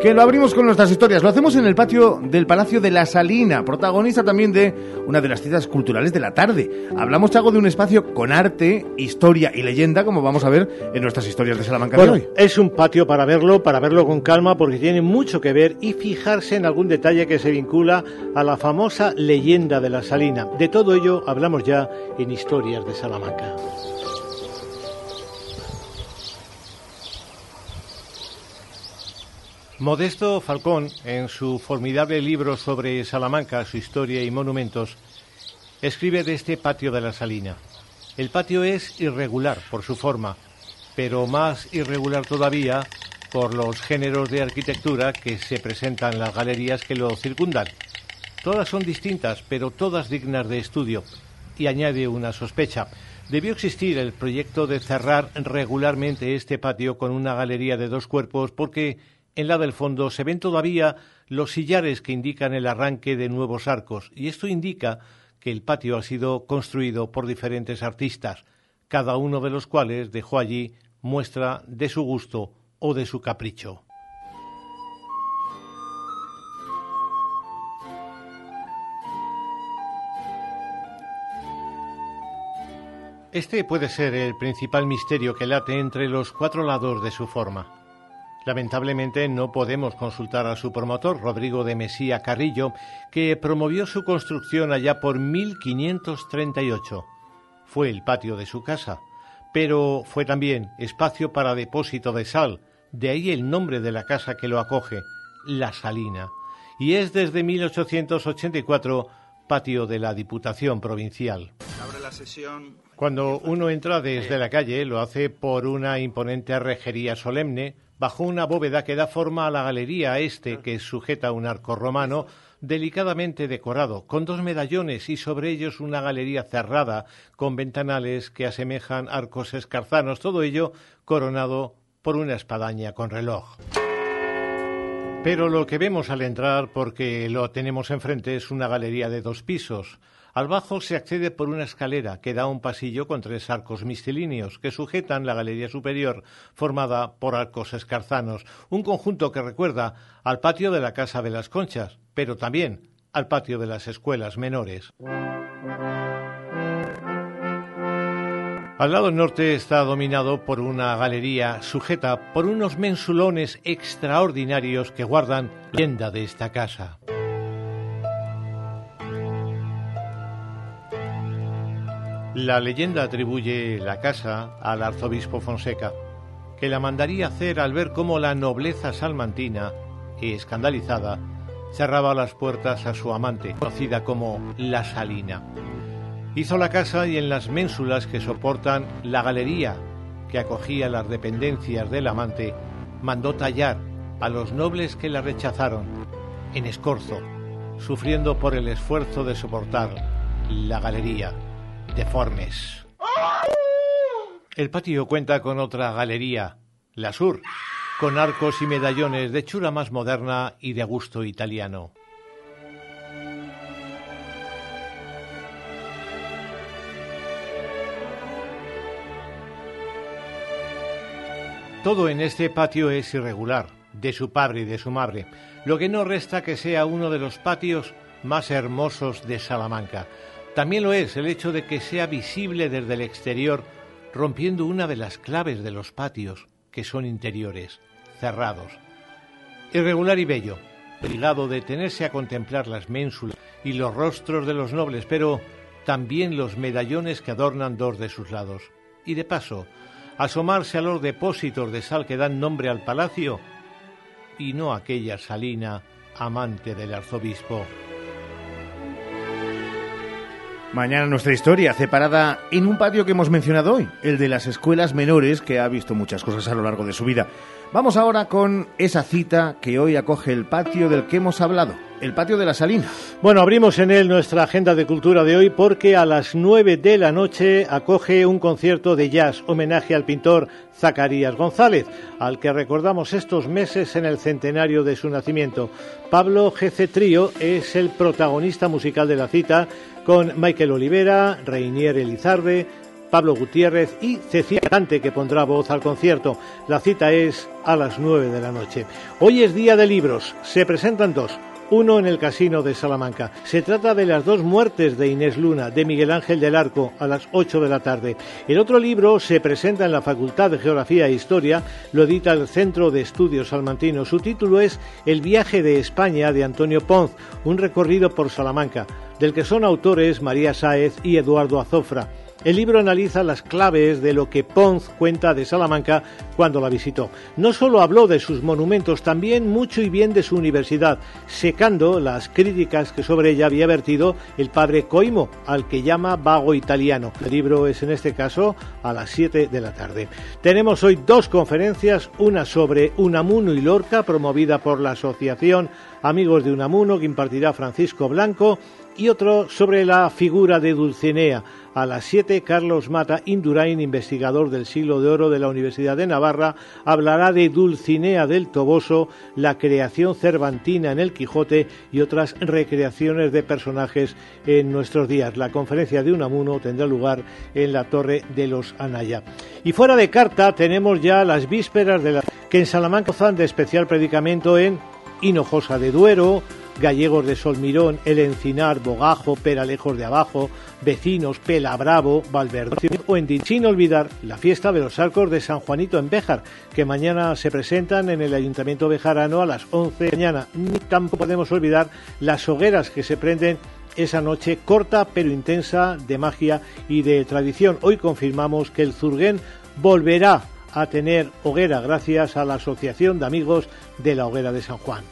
Que lo abrimos con nuestras historias. Lo hacemos en el patio del Palacio de la Salina, protagonista también de una de las citas culturales de la tarde. Hablamos, Chago, de un espacio con arte, historia y leyenda, como vamos a ver en nuestras historias de Salamanca Bueno, de hoy. es un patio para verlo, para verlo con calma, porque tiene mucho que ver y fijarse en algún detalle que se vincula a la famosa leyenda de la Salina. De todo ello hablamos ya en Historias de Salamanca. Modesto Falcón, en su formidable libro sobre Salamanca, su historia y monumentos, escribe de este patio de la Salina. El patio es irregular por su forma, pero más irregular todavía por los géneros de arquitectura que se presentan en las galerías que lo circundan. Todas son distintas, pero todas dignas de estudio. Y añade una sospecha. Debió existir el proyecto de cerrar regularmente este patio con una galería de dos cuerpos porque en la del fondo se ven todavía los sillares que indican el arranque de nuevos arcos y esto indica que el patio ha sido construido por diferentes artistas, cada uno de los cuales dejó allí muestra de su gusto o de su capricho. Este puede ser el principal misterio que late entre los cuatro lados de su forma. Lamentablemente no podemos consultar a su promotor, Rodrigo de Mesía Carrillo, que promovió su construcción allá por 1538. Fue el patio de su casa, pero fue también espacio para depósito de sal, de ahí el nombre de la casa que lo acoge, La Salina, y es desde 1884 patio de la Diputación Provincial. Abre la sesión. Cuando uno entra desde la calle, lo hace por una imponente rejería solemne, bajo una bóveda que da forma a la galería este, que sujeta un arco romano, delicadamente decorado, con dos medallones y sobre ellos una galería cerrada, con ventanales que asemejan arcos escarzanos, todo ello coronado por una espadaña con reloj. Pero lo que vemos al entrar, porque lo tenemos enfrente, es una galería de dos pisos. Al bajo se accede por una escalera que da un pasillo con tres arcos mistilíneos que sujetan la galería superior, formada por arcos escarzanos, un conjunto que recuerda al patio de la Casa de las Conchas, pero también al patio de las escuelas menores. Al lado norte está dominado por una galería sujeta por unos mensulones extraordinarios que guardan la leyenda de esta casa. La leyenda atribuye la casa al arzobispo Fonseca, que la mandaría hacer al ver cómo la nobleza salmantina, escandalizada, cerraba las puertas a su amante, conocida como la Salina. Hizo la casa y en las ménsulas que soportan la galería que acogía las dependencias del amante, mandó tallar a los nobles que la rechazaron en escorzo, sufriendo por el esfuerzo de soportar la galería deformes. El patio cuenta con otra galería, la sur, con arcos y medallones de chura más moderna y de gusto italiano. Todo en este patio es irregular, de su padre y de su madre, lo que no resta que sea uno de los patios más hermosos de Salamanca. También lo es el hecho de que sea visible desde el exterior, rompiendo una de las claves de los patios, que son interiores, cerrados. Irregular y bello, obligado de detenerse a contemplar las ménsulas y los rostros de los nobles, pero también los medallones que adornan dos de sus lados. Y de paso, asomarse a los depósitos de sal que dan nombre al palacio y no aquella salina amante del arzobispo. Mañana nuestra historia, separada en un patio que hemos mencionado hoy, el de las escuelas menores, que ha visto muchas cosas a lo largo de su vida. Vamos ahora con esa cita que hoy acoge el patio del que hemos hablado, el patio de la Salina. Bueno, abrimos en él nuestra agenda de cultura de hoy porque a las nueve de la noche acoge un concierto de jazz, homenaje al pintor Zacarías González, al que recordamos estos meses en el centenario de su nacimiento. Pablo GC Trío es el protagonista musical de la cita con Michael Olivera, Reinier Elizarde, Pablo Gutiérrez y Cecilia Cante, que pondrá voz al concierto. La cita es a las nueve de la noche. Hoy es día de libros. Se presentan dos. Uno en el Casino de Salamanca. Se trata de las dos muertes de Inés Luna, de Miguel Ángel del Arco, a las ocho de la tarde. El otro libro se presenta en la Facultad de Geografía e Historia, lo edita el Centro de Estudios Salmantino. Su título es El viaje de España de Antonio Ponz, un recorrido por Salamanca, del que son autores María Sáez y Eduardo Azofra. El libro analiza las claves de lo que Ponz cuenta de Salamanca cuando la visitó. No solo habló de sus monumentos, también mucho y bien de su universidad, secando las críticas que sobre ella había vertido el padre Coimo, al que llama vago italiano. El libro es en este caso a las 7 de la tarde. Tenemos hoy dos conferencias, una sobre Unamuno y Lorca, promovida por la Asociación Amigos de Unamuno, que impartirá Francisco Blanco, y otro sobre la figura de Dulcinea. A las 7, Carlos Mata Indurain, investigador del siglo de oro de la Universidad de Navarra, hablará de Dulcinea del Toboso, la creación cervantina en el Quijote y otras recreaciones de personajes en nuestros días. La conferencia de Unamuno tendrá lugar en la Torre de los Anaya. Y fuera de carta tenemos ya las vísperas de la que en Salamanca gozan de especial predicamento en Hinojosa de Duero, Gallegos de Solmirón, El Encinar, Bogajo, Peralejos de Abajo, Vecinos, Pela Bravo, Valverde o en sin olvidar la fiesta de los arcos de San Juanito en Béjar, que mañana se presentan en el Ayuntamiento Bejarano a las 11 de la mañana. Ni tampoco podemos olvidar las hogueras que se prenden esa noche corta pero intensa de magia y de tradición. Hoy confirmamos que el Zurguén volverá a tener hoguera gracias a la Asociación de Amigos de la Hoguera de San Juan.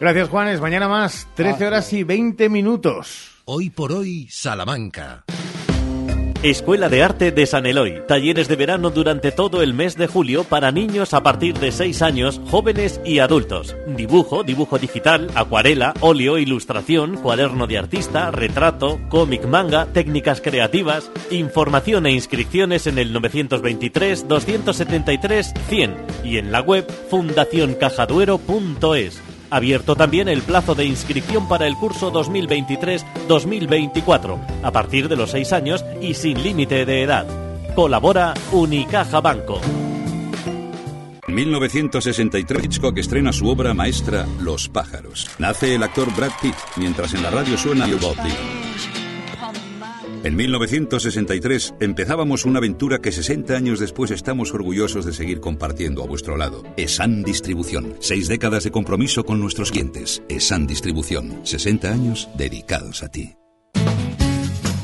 Gracias, Juanes. Mañana más, 13 horas y 20 minutos. Hoy por hoy, Salamanca. Escuela de Arte de San Eloy. Talleres de verano durante todo el mes de julio para niños a partir de 6 años, jóvenes y adultos. Dibujo, dibujo digital, acuarela, óleo, ilustración, cuaderno de artista, retrato, cómic manga, técnicas creativas. Información e inscripciones en el 923 273 100 y en la web fundacioncajaduero.es. Abierto también el plazo de inscripción para el curso 2023-2024, a partir de los 6 años y sin límite de edad. Colabora Unicaja Banco. 1963 Hitchcock estrena su obra maestra Los pájaros. Nace el actor Brad Pitt, mientras en la radio suena Bob Dylan. En 1963 empezábamos una aventura que 60 años después estamos orgullosos de seguir compartiendo a vuestro lado. ESAN Distribución. Seis décadas de compromiso con nuestros clientes. ESAN Distribución. 60 años dedicados a ti.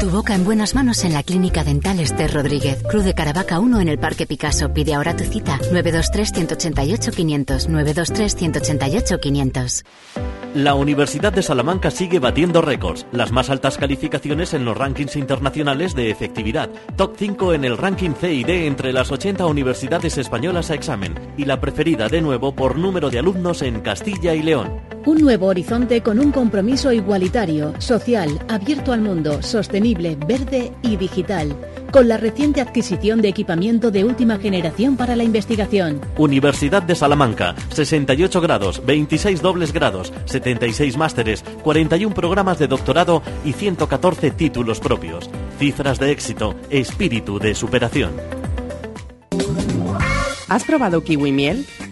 Tu boca en buenas manos en la Clínica Dental Esther Rodríguez. Cruz de Caravaca 1 en el Parque Picasso. Pide ahora tu cita. 923-188-500. 923-188-500. La Universidad de Salamanca sigue batiendo récords, las más altas calificaciones en los rankings internacionales de efectividad, top 5 en el ranking C y D entre las 80 universidades españolas a examen y la preferida de nuevo por número de alumnos en Castilla y León. Un nuevo horizonte con un compromiso igualitario, social, abierto al mundo, sostenible, verde y digital, con la reciente adquisición de equipamiento de última generación para la investigación. Universidad de Salamanca, 68 grados, 26 dobles grados, 76 másteres, 41 programas de doctorado y 114 títulos propios. Cifras de éxito, espíritu de superación. ¿Has probado kiwi miel?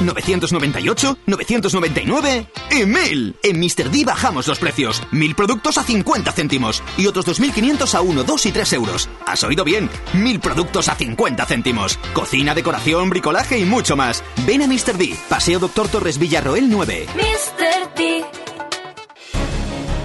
998, 999 y 1000. En Mr. D bajamos los precios. 1000 productos a 50 céntimos y otros 2500 a 1, 2 y 3 euros. ¿Has oído bien? 1000 productos a 50 céntimos. Cocina, decoración, bricolaje y mucho más. Ven a Mr. D, Paseo Doctor Torres Villarroel 9. Mr. D.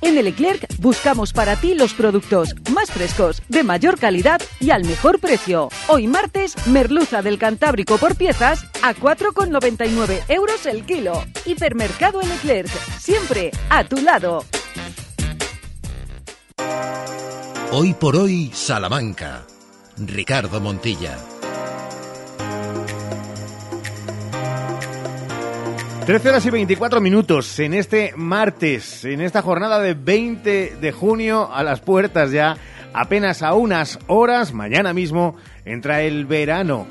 En el Leclerc buscamos para ti los productos más frescos, de mayor calidad y al mejor precio. Hoy martes, merluza del Cantábrico por piezas a 4,99 euros el kilo. Hipermercado El Leclerc, siempre a tu lado. Hoy por hoy, Salamanca. Ricardo Montilla. 13 horas y 24 minutos en este martes, en esta jornada de 20 de junio, a las puertas ya, apenas a unas horas, mañana mismo, entra el verano.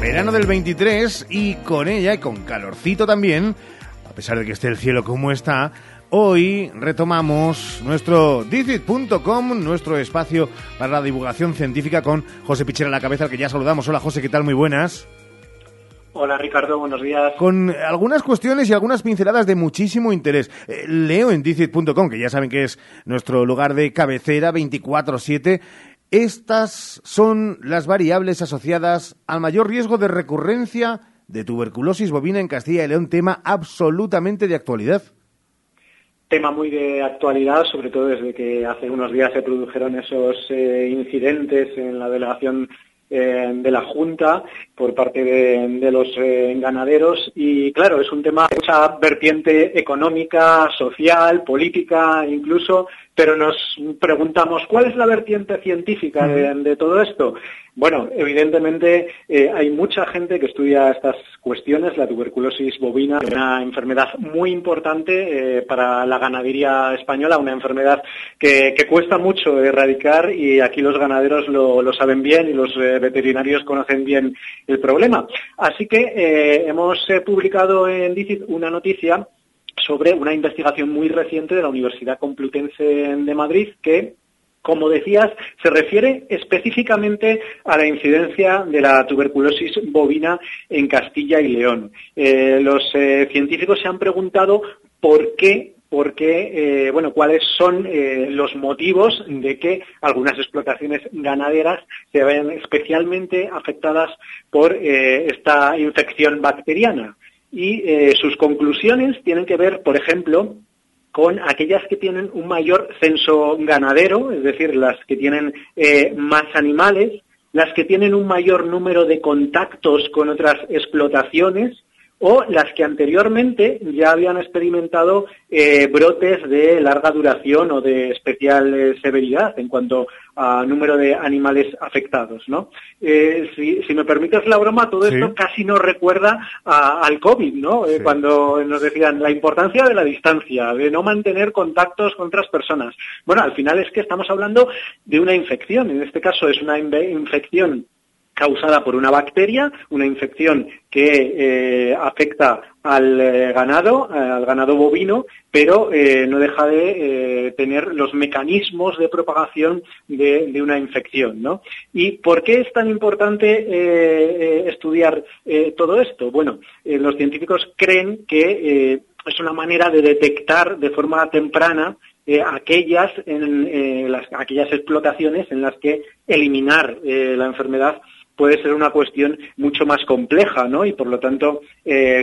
Verano del 23 y con ella, y con calorcito también, a pesar de que esté el cielo como está, hoy retomamos nuestro Dicit.com, nuestro espacio para la divulgación científica con José Pichera a la cabeza, al que ya saludamos. Hola José, ¿qué tal? Muy buenas. Hola Ricardo, buenos días. Con algunas cuestiones y algunas pinceladas de muchísimo interés. Eh, leo en dicit.com, que ya saben que es nuestro lugar de cabecera 24-7. Estas son las variables asociadas al mayor riesgo de recurrencia de tuberculosis bovina en Castilla y León, tema absolutamente de actualidad. tema muy de actualidad, sobre todo desde que hace unos días se produjeron esos eh, incidentes en la delegación eh, de la Junta por parte de, de los eh, ganaderos y claro, es un tema de mucha vertiente económica, social, política incluso, pero nos preguntamos cuál es la vertiente científica de, de todo esto. Bueno, evidentemente eh, hay mucha gente que estudia estas cuestiones. La tuberculosis bovina una enfermedad muy importante eh, para la ganadería española, una enfermedad que, que cuesta mucho erradicar y aquí los ganaderos lo, lo saben bien y los veterinarios conocen bien el problema. Así que eh, hemos eh, publicado en DICIT una noticia sobre una investigación muy reciente de la Universidad Complutense de Madrid que como decías, se refiere específicamente a la incidencia de la tuberculosis bovina en Castilla y León. Eh, los científicos se han preguntado por qué porque, eh, bueno, cuáles son eh, los motivos de que algunas explotaciones ganaderas se vean especialmente afectadas por eh, esta infección bacteriana. Y sus conclusiones tienen que ver, por ejemplo, con aquellas que tienen un mayor censo ganadero, es decir, las que tienen más animales, las que tienen un mayor número de contactos con otras explotaciones o las que anteriormente ya habían experimentado eh, brotes de larga duración o de especial eh, severidad en cuanto a número de animales afectados. ¿no? Eh, si, si, me permites la broma, todo esto casi nos recuerda a, al COVID, ¿no? Sí. cuando nos decían la importancia de la distancia, de no mantener contactos con otras personas. Bueno, al final es que estamos hablando de una infección, en este caso es una infección causada por una bacteria, una infección que eh, afecta al eh, ganado, eh, al ganado bovino, pero no deja de tener los mecanismos de propagación de, una infección. ¿no? ¿Y por qué es tan importante estudiar todo esto? Bueno, los científicos creen que es una manera de detectar de forma temprana aquellas, explotaciones en las que eliminar la enfermedad puede ser una cuestión mucho más compleja, ¿no? Y por lo tanto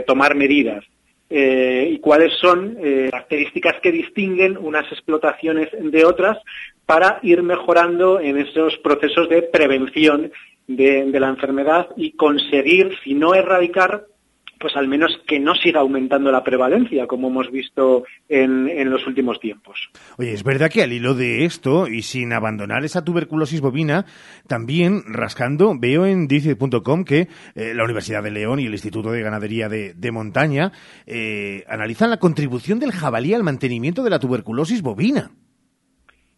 tomar medidas. y cuáles son características que distinguen unas explotaciones de otras para ir mejorando en esos procesos de prevención de, de la enfermedad y conseguir, si no erradicar, pues al menos que no siga aumentando la prevalencia, como hemos visto en, en, los últimos tiempos. Oye, es verdad que al hilo de esto, y sin abandonar esa tuberculosis bovina, también rascando, veo en dice.com que eh, la Universidad de León y el Instituto de Ganadería de, de Montaña eh, analizan la contribución del jabalí al mantenimiento de la tuberculosis bovina.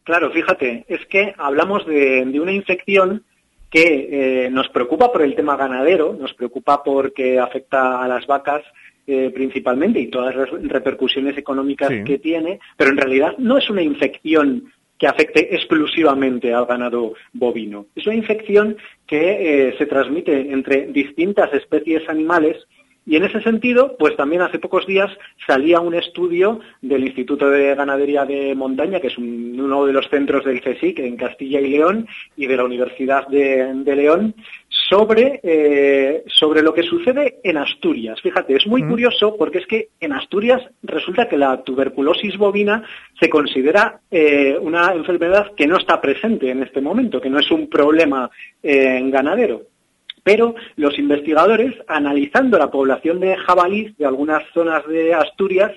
Claro, fíjate, es que hablamos de, de una infección que eh, nos preocupa por el tema ganadero, nos preocupa porque afecta a las vacas eh, principalmente y todas las repercusiones económicas sí. que tiene, pero en realidad no es una infección que afecte exclusivamente al ganado bovino. Es una infección que eh, se transmite entre distintas especies animales y en ese sentido, pues también hace pocos días salía un estudio del Instituto de Ganadería de Montaña, que es un, uno de los centros del CSIC en Castilla y León y de la Universidad de, de León, sobre, eh, sobre lo que sucede en Asturias. Fíjate, es muy mm. curioso porque es que en Asturias resulta que la tuberculosis bovina se considera eh, una enfermedad que no está presente en este momento, que no es un problema eh, ganadero. Pero los investigadores, analizando la población de jabalís de algunas zonas de Asturias,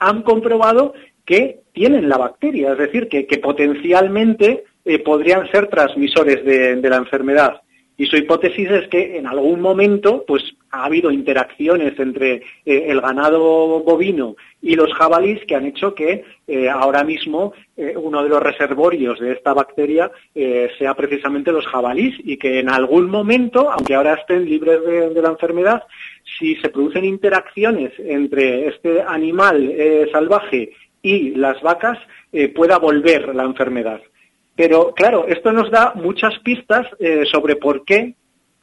han comprobado que tienen la bacteria, es decir, que, potencialmente eh, podrían ser transmisores de la enfermedad. Y su hipótesis es que en algún momento pues ha habido interacciones entre eh, el ganado bovino y los jabalíes que han hecho que eh, ahora mismo eh, uno de los reservorios de esta bacteria sea precisamente los jabalíes y que en algún momento, aunque ahora estén libres de, la enfermedad, si se producen interacciones entre este animal salvaje y las vacas, pueda volver la enfermedad. Pero claro, esto nos da muchas pistas eh, sobre por qué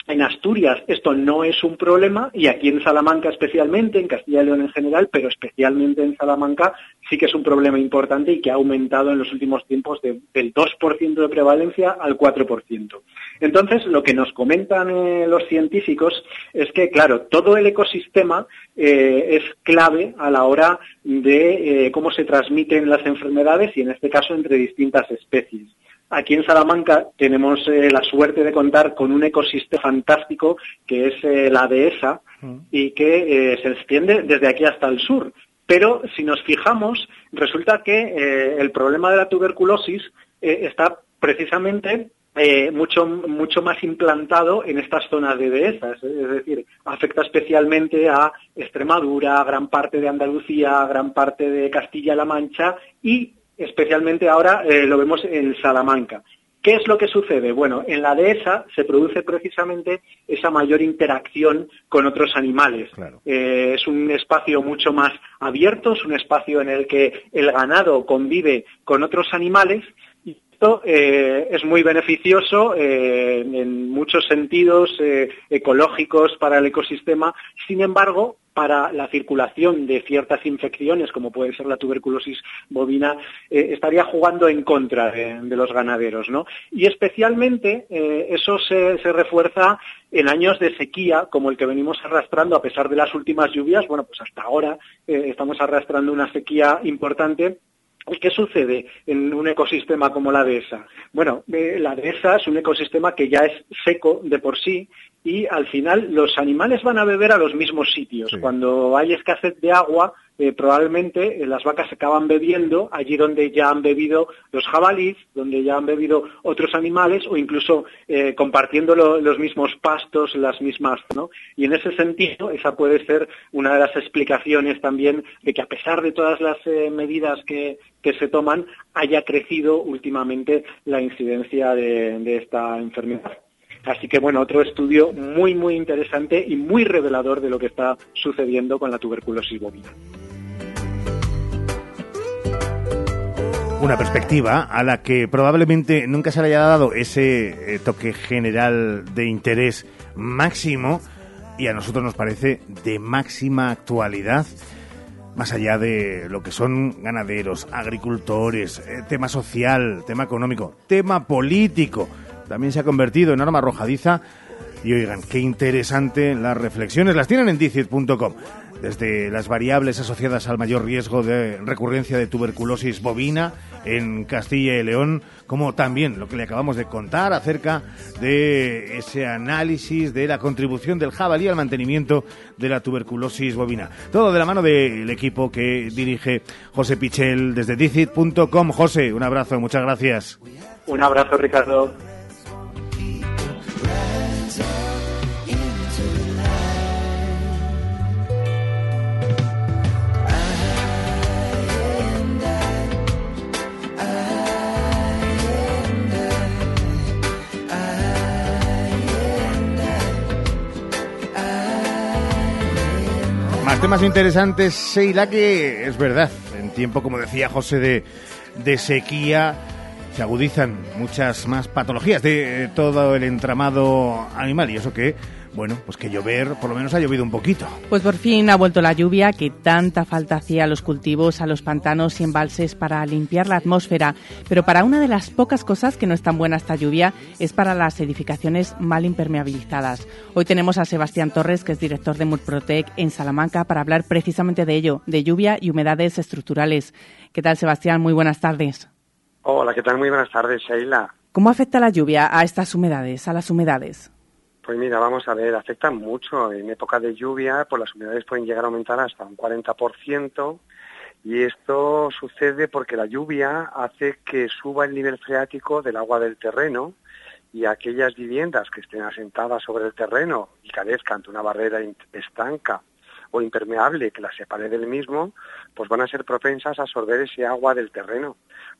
En Asturias esto no es un problema y aquí en Salamanca especialmente, en Castilla y León en general, pero especialmente en Salamanca sí que es un problema importante y que ha aumentado en los últimos tiempos de- del 2% de prevalencia al 4%. Entonces, lo que nos comentan eh, los científicos es que, claro, todo el ecosistema eh, es clave a la hora de eh, cómo se transmiten las enfermedades y, en este caso, entre distintas especies. Aquí en Salamanca tenemos eh, la suerte de contar con un ecosistema fantástico que es eh, la dehesa y que eh, se extiende desde aquí hasta el sur. Pero si nos fijamos, resulta que el problema de la tuberculosis está precisamente eh, mucho, mucho más implantado en estas zonas de dehesas, es decir, afecta especialmente a Extremadura, a gran parte de Andalucía, a gran parte de Castilla-La Mancha y especialmente ahora eh, lo vemos en Salamanca. ¿Qué es lo que sucede? Bueno, en la dehesa se produce precisamente esa mayor interacción con otros animales. Eh, es un espacio mucho más abierto, es un espacio en el que el ganado convive con otros animales y esto eh, es muy beneficioso eh, en muchos sentidos ecológicos para el ecosistema. Sin embargo, para la circulación de ciertas infecciones, como puede ser la tuberculosis bovina, eh, estaría jugando en contra de, los ganaderos. ¿no? Y especialmente eh, eso se, refuerza en años de sequía, como el que venimos arrastrando a pesar de las últimas lluvias. Bueno, pues hasta ahora eh, estamos arrastrando una sequía importante ¿Y qué sucede en un ecosistema como la dehesa? Bueno, la dehesa es un ecosistema que ya es seco de por sí y al final los animales van a beber a los mismos sitios. Cuando hay escasez de agua, eh, probablemente eh, las vacas acaban bebiendo allí donde ya han bebido los jabalíes, donde ya han bebido otros animales o incluso eh, compartiendo lo- los mismos pastos, las mismas, ¿no? Y en ese sentido, esa puede ser una de las explicaciones también de que a pesar de todas las medidas que, que se toman, haya crecido últimamente la incidencia de, de esta enfermedad. Así que bueno, otro estudio muy muy interesante y muy revelador de lo que está sucediendo con la tuberculosis bovina. Una perspectiva a la que probablemente nunca se le haya dado ese eh, toque general de interés máximo y a nosotros nos parece de máxima actualidad, más allá de lo que son ganaderos, agricultores, eh, tema social, tema económico, tema político. También se ha convertido en arma arrojadiza y oigan, qué interesante las reflexiones, las tienen en dicit.com. Desde las variables asociadas al mayor riesgo de recurrencia de tuberculosis bovina en Castilla y León, como también lo que le acabamos de contar acerca de ese análisis de la contribución del jabalí al mantenimiento de la tuberculosis bovina. Todo de la mano del equipo que dirige José Pichel desde dicit.com. José, un abrazo, muchas gracias. Un abrazo, Ricardo. Temas interesantes, Sheila, que es verdad, en tiempo, como decía José, de, de sequía, se agudizan muchas más patologías de todo el entramado animal y eso que, bueno, pues que llover, por lo menos ha llovido un poquito. Pues por fin ha vuelto la lluvia que tanta falta hacía a los cultivos, a los pantanos y embalses para limpiar la atmósfera. Pero para una de las pocas cosas que no es tan buena esta lluvia es para las edificaciones mal impermeabilizadas. Hoy tenemos a Sebastián Torres, que es director de Murprotec en Salamanca, para hablar precisamente de ello, de lluvia y humedades estructurales. ¿Qué tal, Sebastián? Muy buenas tardes. Hola, ¿qué tal? Muy buenas tardes, Sheila. ¿Cómo afecta la lluvia a estas humedades, a las humedades? Pues mira, vamos a ver, afecta mucho. En época de lluvia, pues las humedades pueden llegar a aumentar hasta un 40%. Y esto sucede porque la lluvia hace que suba el nivel freático del agua del terreno y aquellas viviendas que estén asentadas sobre el terreno y carezcan ante una barrera estanca o impermeable que la separe del mismo, pues van a ser propensas a absorber ese agua del terreno.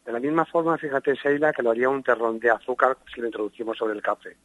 De la misma forma, fíjate, Sheila, que lo haría un terrón de azúcar si lo introducimos sobre el café.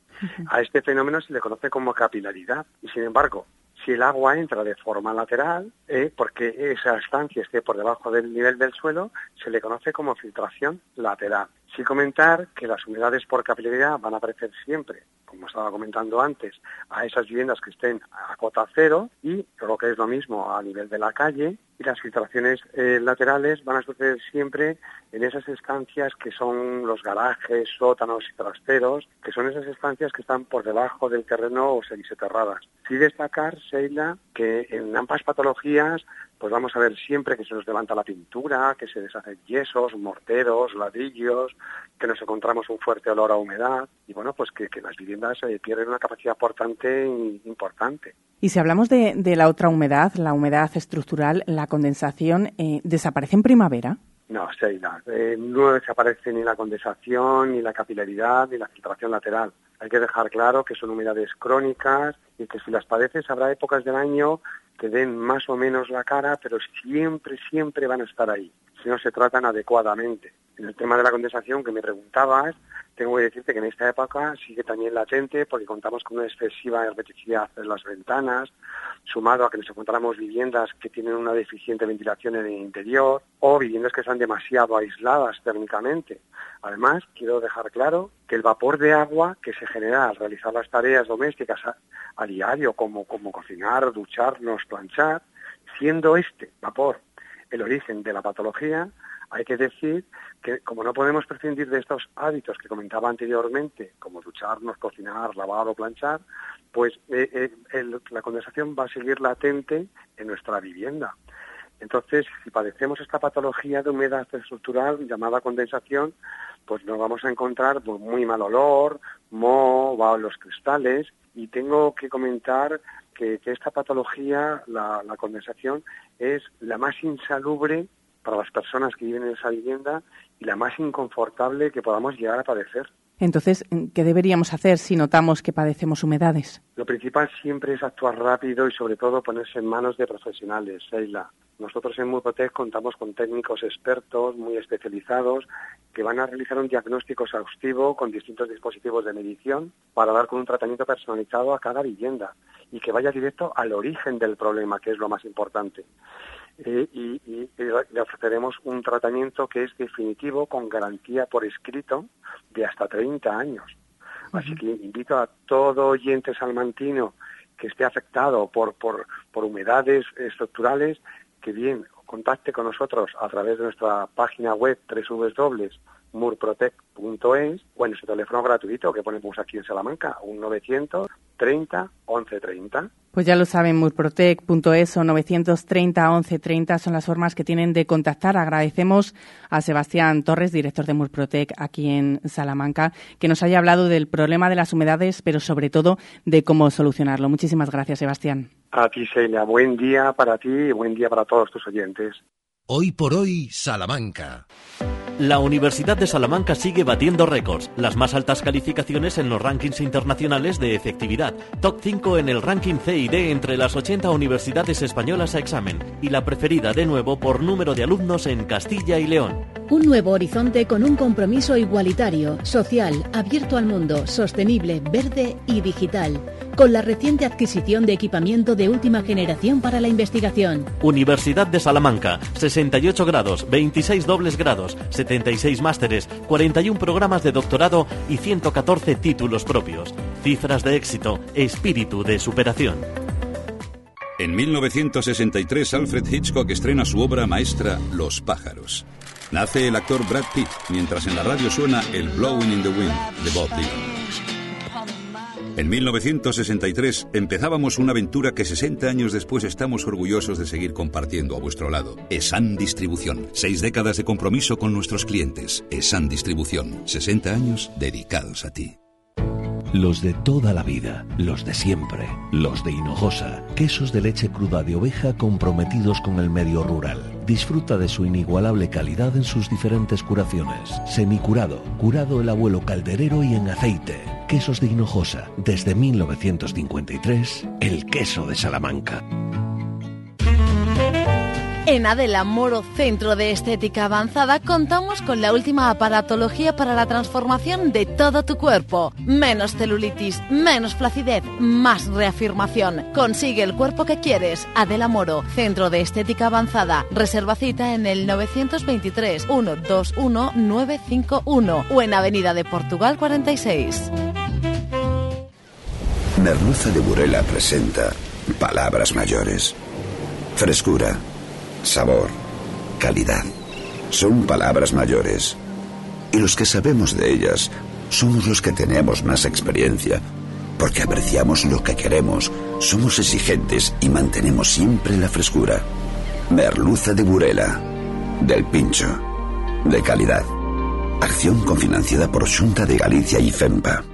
A este fenómeno se le conoce como capilaridad. Y sin embargo, si el agua entra de forma lateral, eh, porque esa estancia esté por debajo del nivel del suelo, se le conoce como filtración lateral. Sí comentar que las humedades por capilaridad van a aparecer siempre, como estaba comentando antes, a esas viviendas que estén a cota cero y lo que es lo mismo a nivel de la calle y las filtraciones eh, laterales van a suceder siempre en esas estancias que son los garajes, sótanos y trasteros, que son esas estancias que están por debajo del terreno o semisoterradas. Sí destacar, Sheila, que en ambas patologías pues vamos a ver siempre que se nos levanta la pintura, que se deshacen yesos, morteros, ladrillos, que nos encontramos un fuerte olor a humedad y bueno, pues que, que las viviendas eh, pierden una capacidad portante importante. Y si hablamos de, de, la otra humedad, la humedad estructural, la condensación, eh, ¿desaparece en primavera? No, Sheila, eh, no desaparece ni la condensación, ni la capilaridad, ni la filtración lateral. Hay que dejar claro que son humedades crónicas y que si las padeces habrá épocas del año que den más o menos la cara, pero siempre, siempre van a estar ahí, si no se tratan adecuadamente. En el tema de la condensación que me preguntabas, tengo que decirte que en esta época sigue también latente porque contamos con una excesiva hermeticidad en las ventanas, sumado a que nos encontramos viviendas que tienen una deficiente ventilación en el interior o viviendas que están demasiado aisladas térmicamente. Además, quiero dejar claro que el vapor de agua que se genera al realizar las tareas domésticas a, diario, como, como cocinar, ducharnos, planchar, siendo este vapor el origen de la patología, hay que decir que como no podemos prescindir de estos hábitos que comentaba anteriormente, como ducharnos, cocinar, lavar o planchar, pues eh, eh, la condensación va a seguir latente en nuestra vivienda. Entonces, si padecemos esta patología de humedad estructural llamada condensación, pues nos vamos a encontrar pues, muy mal olor, moho, va los cristales, y tengo que comentar que, que esta patología, la condensación, es la más insalubre para las personas que viven en esa vivienda y la más inconfortable que podamos llegar a padecer. Entonces, ¿qué deberíamos hacer si notamos que padecemos humedades? Lo principal siempre es actuar rápido y sobre todo ponerse en manos de profesionales, Sheila. Nosotros en Murprotec contamos con técnicos expertos muy especializados que van a realizar un diagnóstico exhaustivo con distintos dispositivos de medición para dar con un tratamiento personalizado a cada vivienda y que vaya directo al origen del problema, que es lo más importante. Eh, y, y, le ofreceremos un tratamiento que es definitivo con garantía por escrito de hasta 30 años. Uh -huh. Así que invito a todo oyente salmantino que esté afectado por, por, por humedades estructurales que bien contacte con nosotros a través de nuestra página web www.murprotec.es o en nuestro teléfono gratuito que ponemos aquí en Salamanca, un 930 1130. Pues ya lo saben, murprotec.es o 930 1130 son las formas que tienen de contactar. Agradecemos a Sebastián Torres, director de Murprotec aquí en Salamanca, que nos haya hablado del problema de las humedades, pero sobre todo de cómo solucionarlo. Muchísimas gracias, Sebastián. A ti, Celia. Buen día para ti y buen día para todos tus oyentes. Hoy por hoy, Salamanca. La Universidad de Salamanca sigue batiendo récords, las más altas calificaciones en los rankings internacionales de efectividad, top 5 en el ranking CID entre las 80 universidades españolas a examen y la preferida de nuevo por número de alumnos en Castilla y León. Un nuevo horizonte con un compromiso igualitario, social, abierto al mundo, sostenible, verde y digital, con la reciente adquisición de equipamiento de última generación para la investigación. Universidad de Salamanca, 68 grados, 26 dobles grados, 76 másteres, 41 programas de doctorado y 114 títulos propios. Cifras de éxito, espíritu de superación. En 1963 Alfred Hitchcock estrena su obra maestra Los pájaros. Nace el actor Brad Pitt, mientras en la radio suena el Blowing in the Wind de Bob Dylan. En 1963 empezábamos una aventura que 60 años después estamos orgullosos de seguir compartiendo a vuestro lado. ESAN Distribución. Seis décadas de compromiso con nuestros clientes. ESAN Distribución. 60 años dedicados a ti. Los de toda la vida, los de siempre, los de Hinojosa, quesos de leche cruda de oveja comprometidos con el medio rural. Disfruta de su inigualable calidad en sus diferentes curaciones. Semicurado, curado el abuelo calderero y en aceite. Quesos de Hinojosa, desde 1953, el queso de Salamanca. En Adela Moro Centro de Estética Avanzada contamos con la última aparatología para la transformación de todo tu cuerpo. Menos celulitis, menos flacidez, más reafirmación. Consigue el cuerpo que quieres. Adela Moro Centro de Estética Avanzada. Reserva cita en el 923 121 951 o en Avenida de Portugal 46. Merluza de Burela presenta palabras mayores. Frescura, sabor, calidad. Son palabras mayores. Y los que sabemos de ellas somos los que tenemos más experiencia, porque apreciamos lo que queremos, somos exigentes y mantenemos siempre la frescura. Merluza de Burela, del Pincho, de calidad. Acción cofinanciada por Junta de Galicia y FEMPA.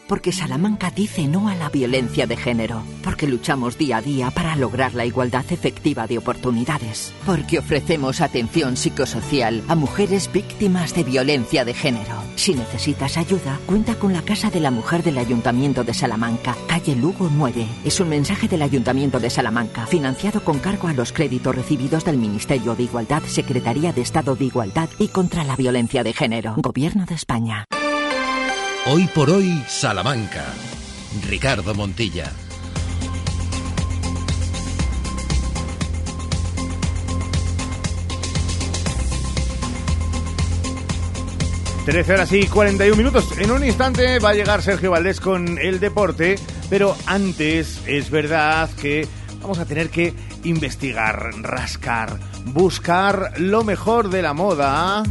porque Salamanca dice no a la violencia de género, porque luchamos día a día para lograr la igualdad efectiva de oportunidades, porque ofrecemos atención psicosocial a mujeres víctimas de violencia de género. Si necesitas ayuda, cuenta con la Casa de la Mujer del Ayuntamiento de Salamanca, calle Lugo 9. Es un mensaje del Ayuntamiento de Salamanca, financiado con cargo a los créditos recibidos del Ministerio de Igualdad, Secretaría de Estado de Igualdad y contra la Violencia de Género, Gobierno de España. Hoy por hoy, Salamanca. Ricardo Montilla. Trece horas y 41 minutos. En un instante va a llegar Sergio Valdés con el deporte, pero antes es verdad que vamos a tener que investigar, rascar, buscar lo mejor de la moda.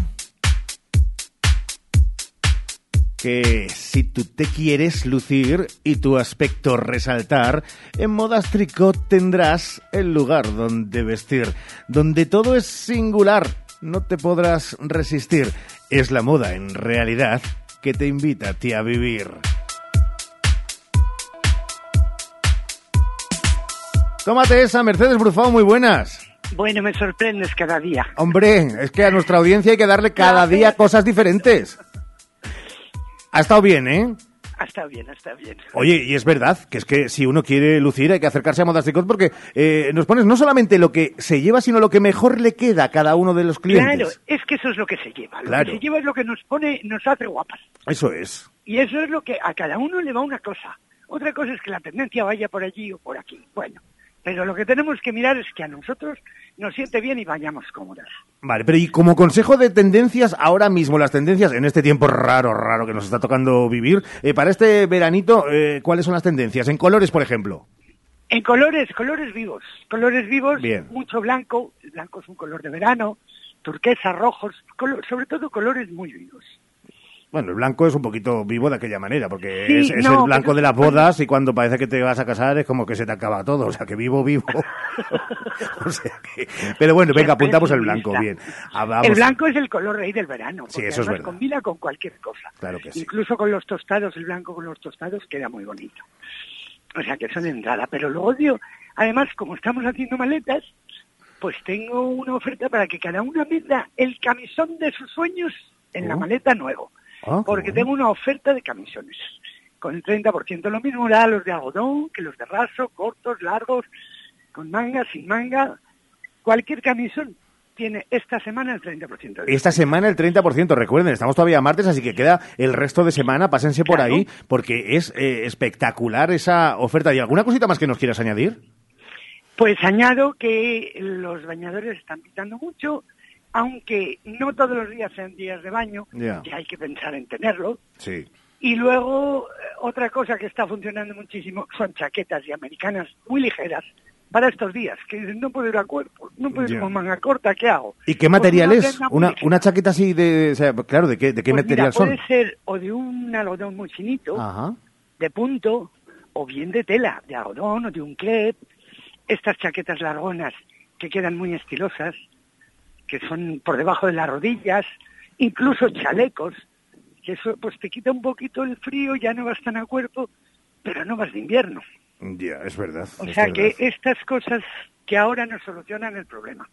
Que si tú te quieres lucir y tu aspecto resaltar, en Modas Tricot tendrás el lugar donde vestir, donde todo es singular, no te podrás resistir. Es la moda en realidad que te invita a ti a vivir. Tómate esa, Mercedes Brufao, muy buenas. Bueno, me sorprendes cada día. Hombre, es que a nuestra audiencia hay que darle cada día cosas diferentes. Ha estado bien, ¿eh? Estado bien, estado bien. Oye, y es verdad que es que si uno quiere lucir hay que acercarse a Modas Tricot porque eh, nos pones no solamente lo que se lleva, sino lo que mejor le queda a cada uno de los clientes. Claro, es que eso es lo que se lleva. Lo Claro. que se lleva es lo que nos pone, nos hace guapas. Eso es. Y eso es lo que a cada uno le va una cosa. Otra cosa es que la tendencia vaya por allí o por aquí. Bueno, pero lo que tenemos que mirar es que a nosotros nos siente bien y vayamos cómodas. Vale, pero y como consejo de tendencias, ahora mismo las tendencias, en este tiempo raro, raro que nos está tocando vivir, eh, para este veranito, eh, ¿cuáles son las tendencias? En colores, por ejemplo. En colores, colores vivos. Colores vivos, Bien. mucho blanco. El blanco es un color de verano. Turquesa, rojos, colo- sobre todo colores muy vivos. Bueno, el blanco es un poquito vivo de aquella manera, porque Sí, es, es no, el blanco pero- de las bodas y cuando parece que te vas a casar es como que se te acaba todo, o sea que vivo, vivo. [LAUGHS] [LAUGHS] O sea que- Pero bueno, venga, apuntamos el blanco, bien. Ah, vamos. El blanco es el color rey del verano. Sí, porque eso es verdad. combina con cualquier cosa. Claro que sí. Incluso con los tostados, el blanco con los tostados queda muy bonito. O sea que son de entrada. Pero luego, tío, además, como estamos haciendo maletas, pues tengo una oferta para que cada una meta el camisón de sus sueños en la Oh. maleta nuevo. Ah, porque bueno. tengo una oferta de camisones con el 30%. Lo mismo da los de algodón que los de raso, cortos, largos, con manga, sin manga. Cualquier camisón tiene esta semana el 30% de Esta semana el 30%, recuerden, estamos todavía martes, así que queda el resto de semana, pásense por ahí, porque es eh, espectacular esa oferta. ¿Y alguna cosita más que nos quieras añadir? Pues añado que los bañadores están pitando mucho, aunque no todos los días sean días de baño, Ya. que hay que pensar en tenerlo. Sí. Y luego, eh, otra cosa que está funcionando muchísimo son chaquetas y americanas muy ligeras para estos días, que no puedo ir a cuerpo, no puedo ir Ya. con manga corta, ¿qué hago? ¿Y qué Pues material una es? Una, una chaqueta así de... o sea, claro, ¿de qué, de qué Pues material mira, son? puede ser o de un algodón muy finito, Ajá. de punto, o bien de tela, de algodón o de un crepe. Estas chaquetas largonas que quedan muy estilosas, que son por debajo de las rodillas, incluso chalecos, que eso pues te quita un poquito el frío, ya no vas tan a cuerpo, pero no vas de invierno. Ya, es verdad. O es sea verdad. que estas cosas que ahora nos solucionan el problema.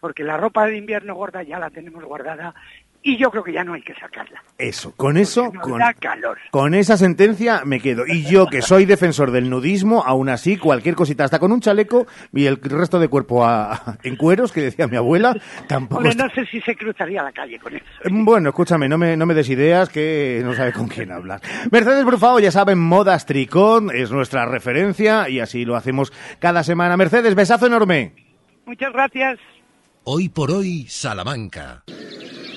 Porque la ropa de invierno gorda ya la tenemos guardada y yo creo que ya no hay que sacarla. Eso, con eso, con, calor. con esa sentencia me quedo. Y yo, que soy defensor del nudismo, aún así, cualquier cosita, hasta con un chaleco y el resto de cuerpo a- en cueros, que decía mi abuela, tampoco Hombre, está- no sé si se cruzaría la calle con eso. Bueno, escúchame, no me, no me des ideas que no sabe con quién hablar. Mercedes Brufao, ya saben, Modas Tricón es nuestra referencia y así lo hacemos cada semana. Mercedes, besazo enorme. Muchas gracias. Hoy por hoy, Salamanca.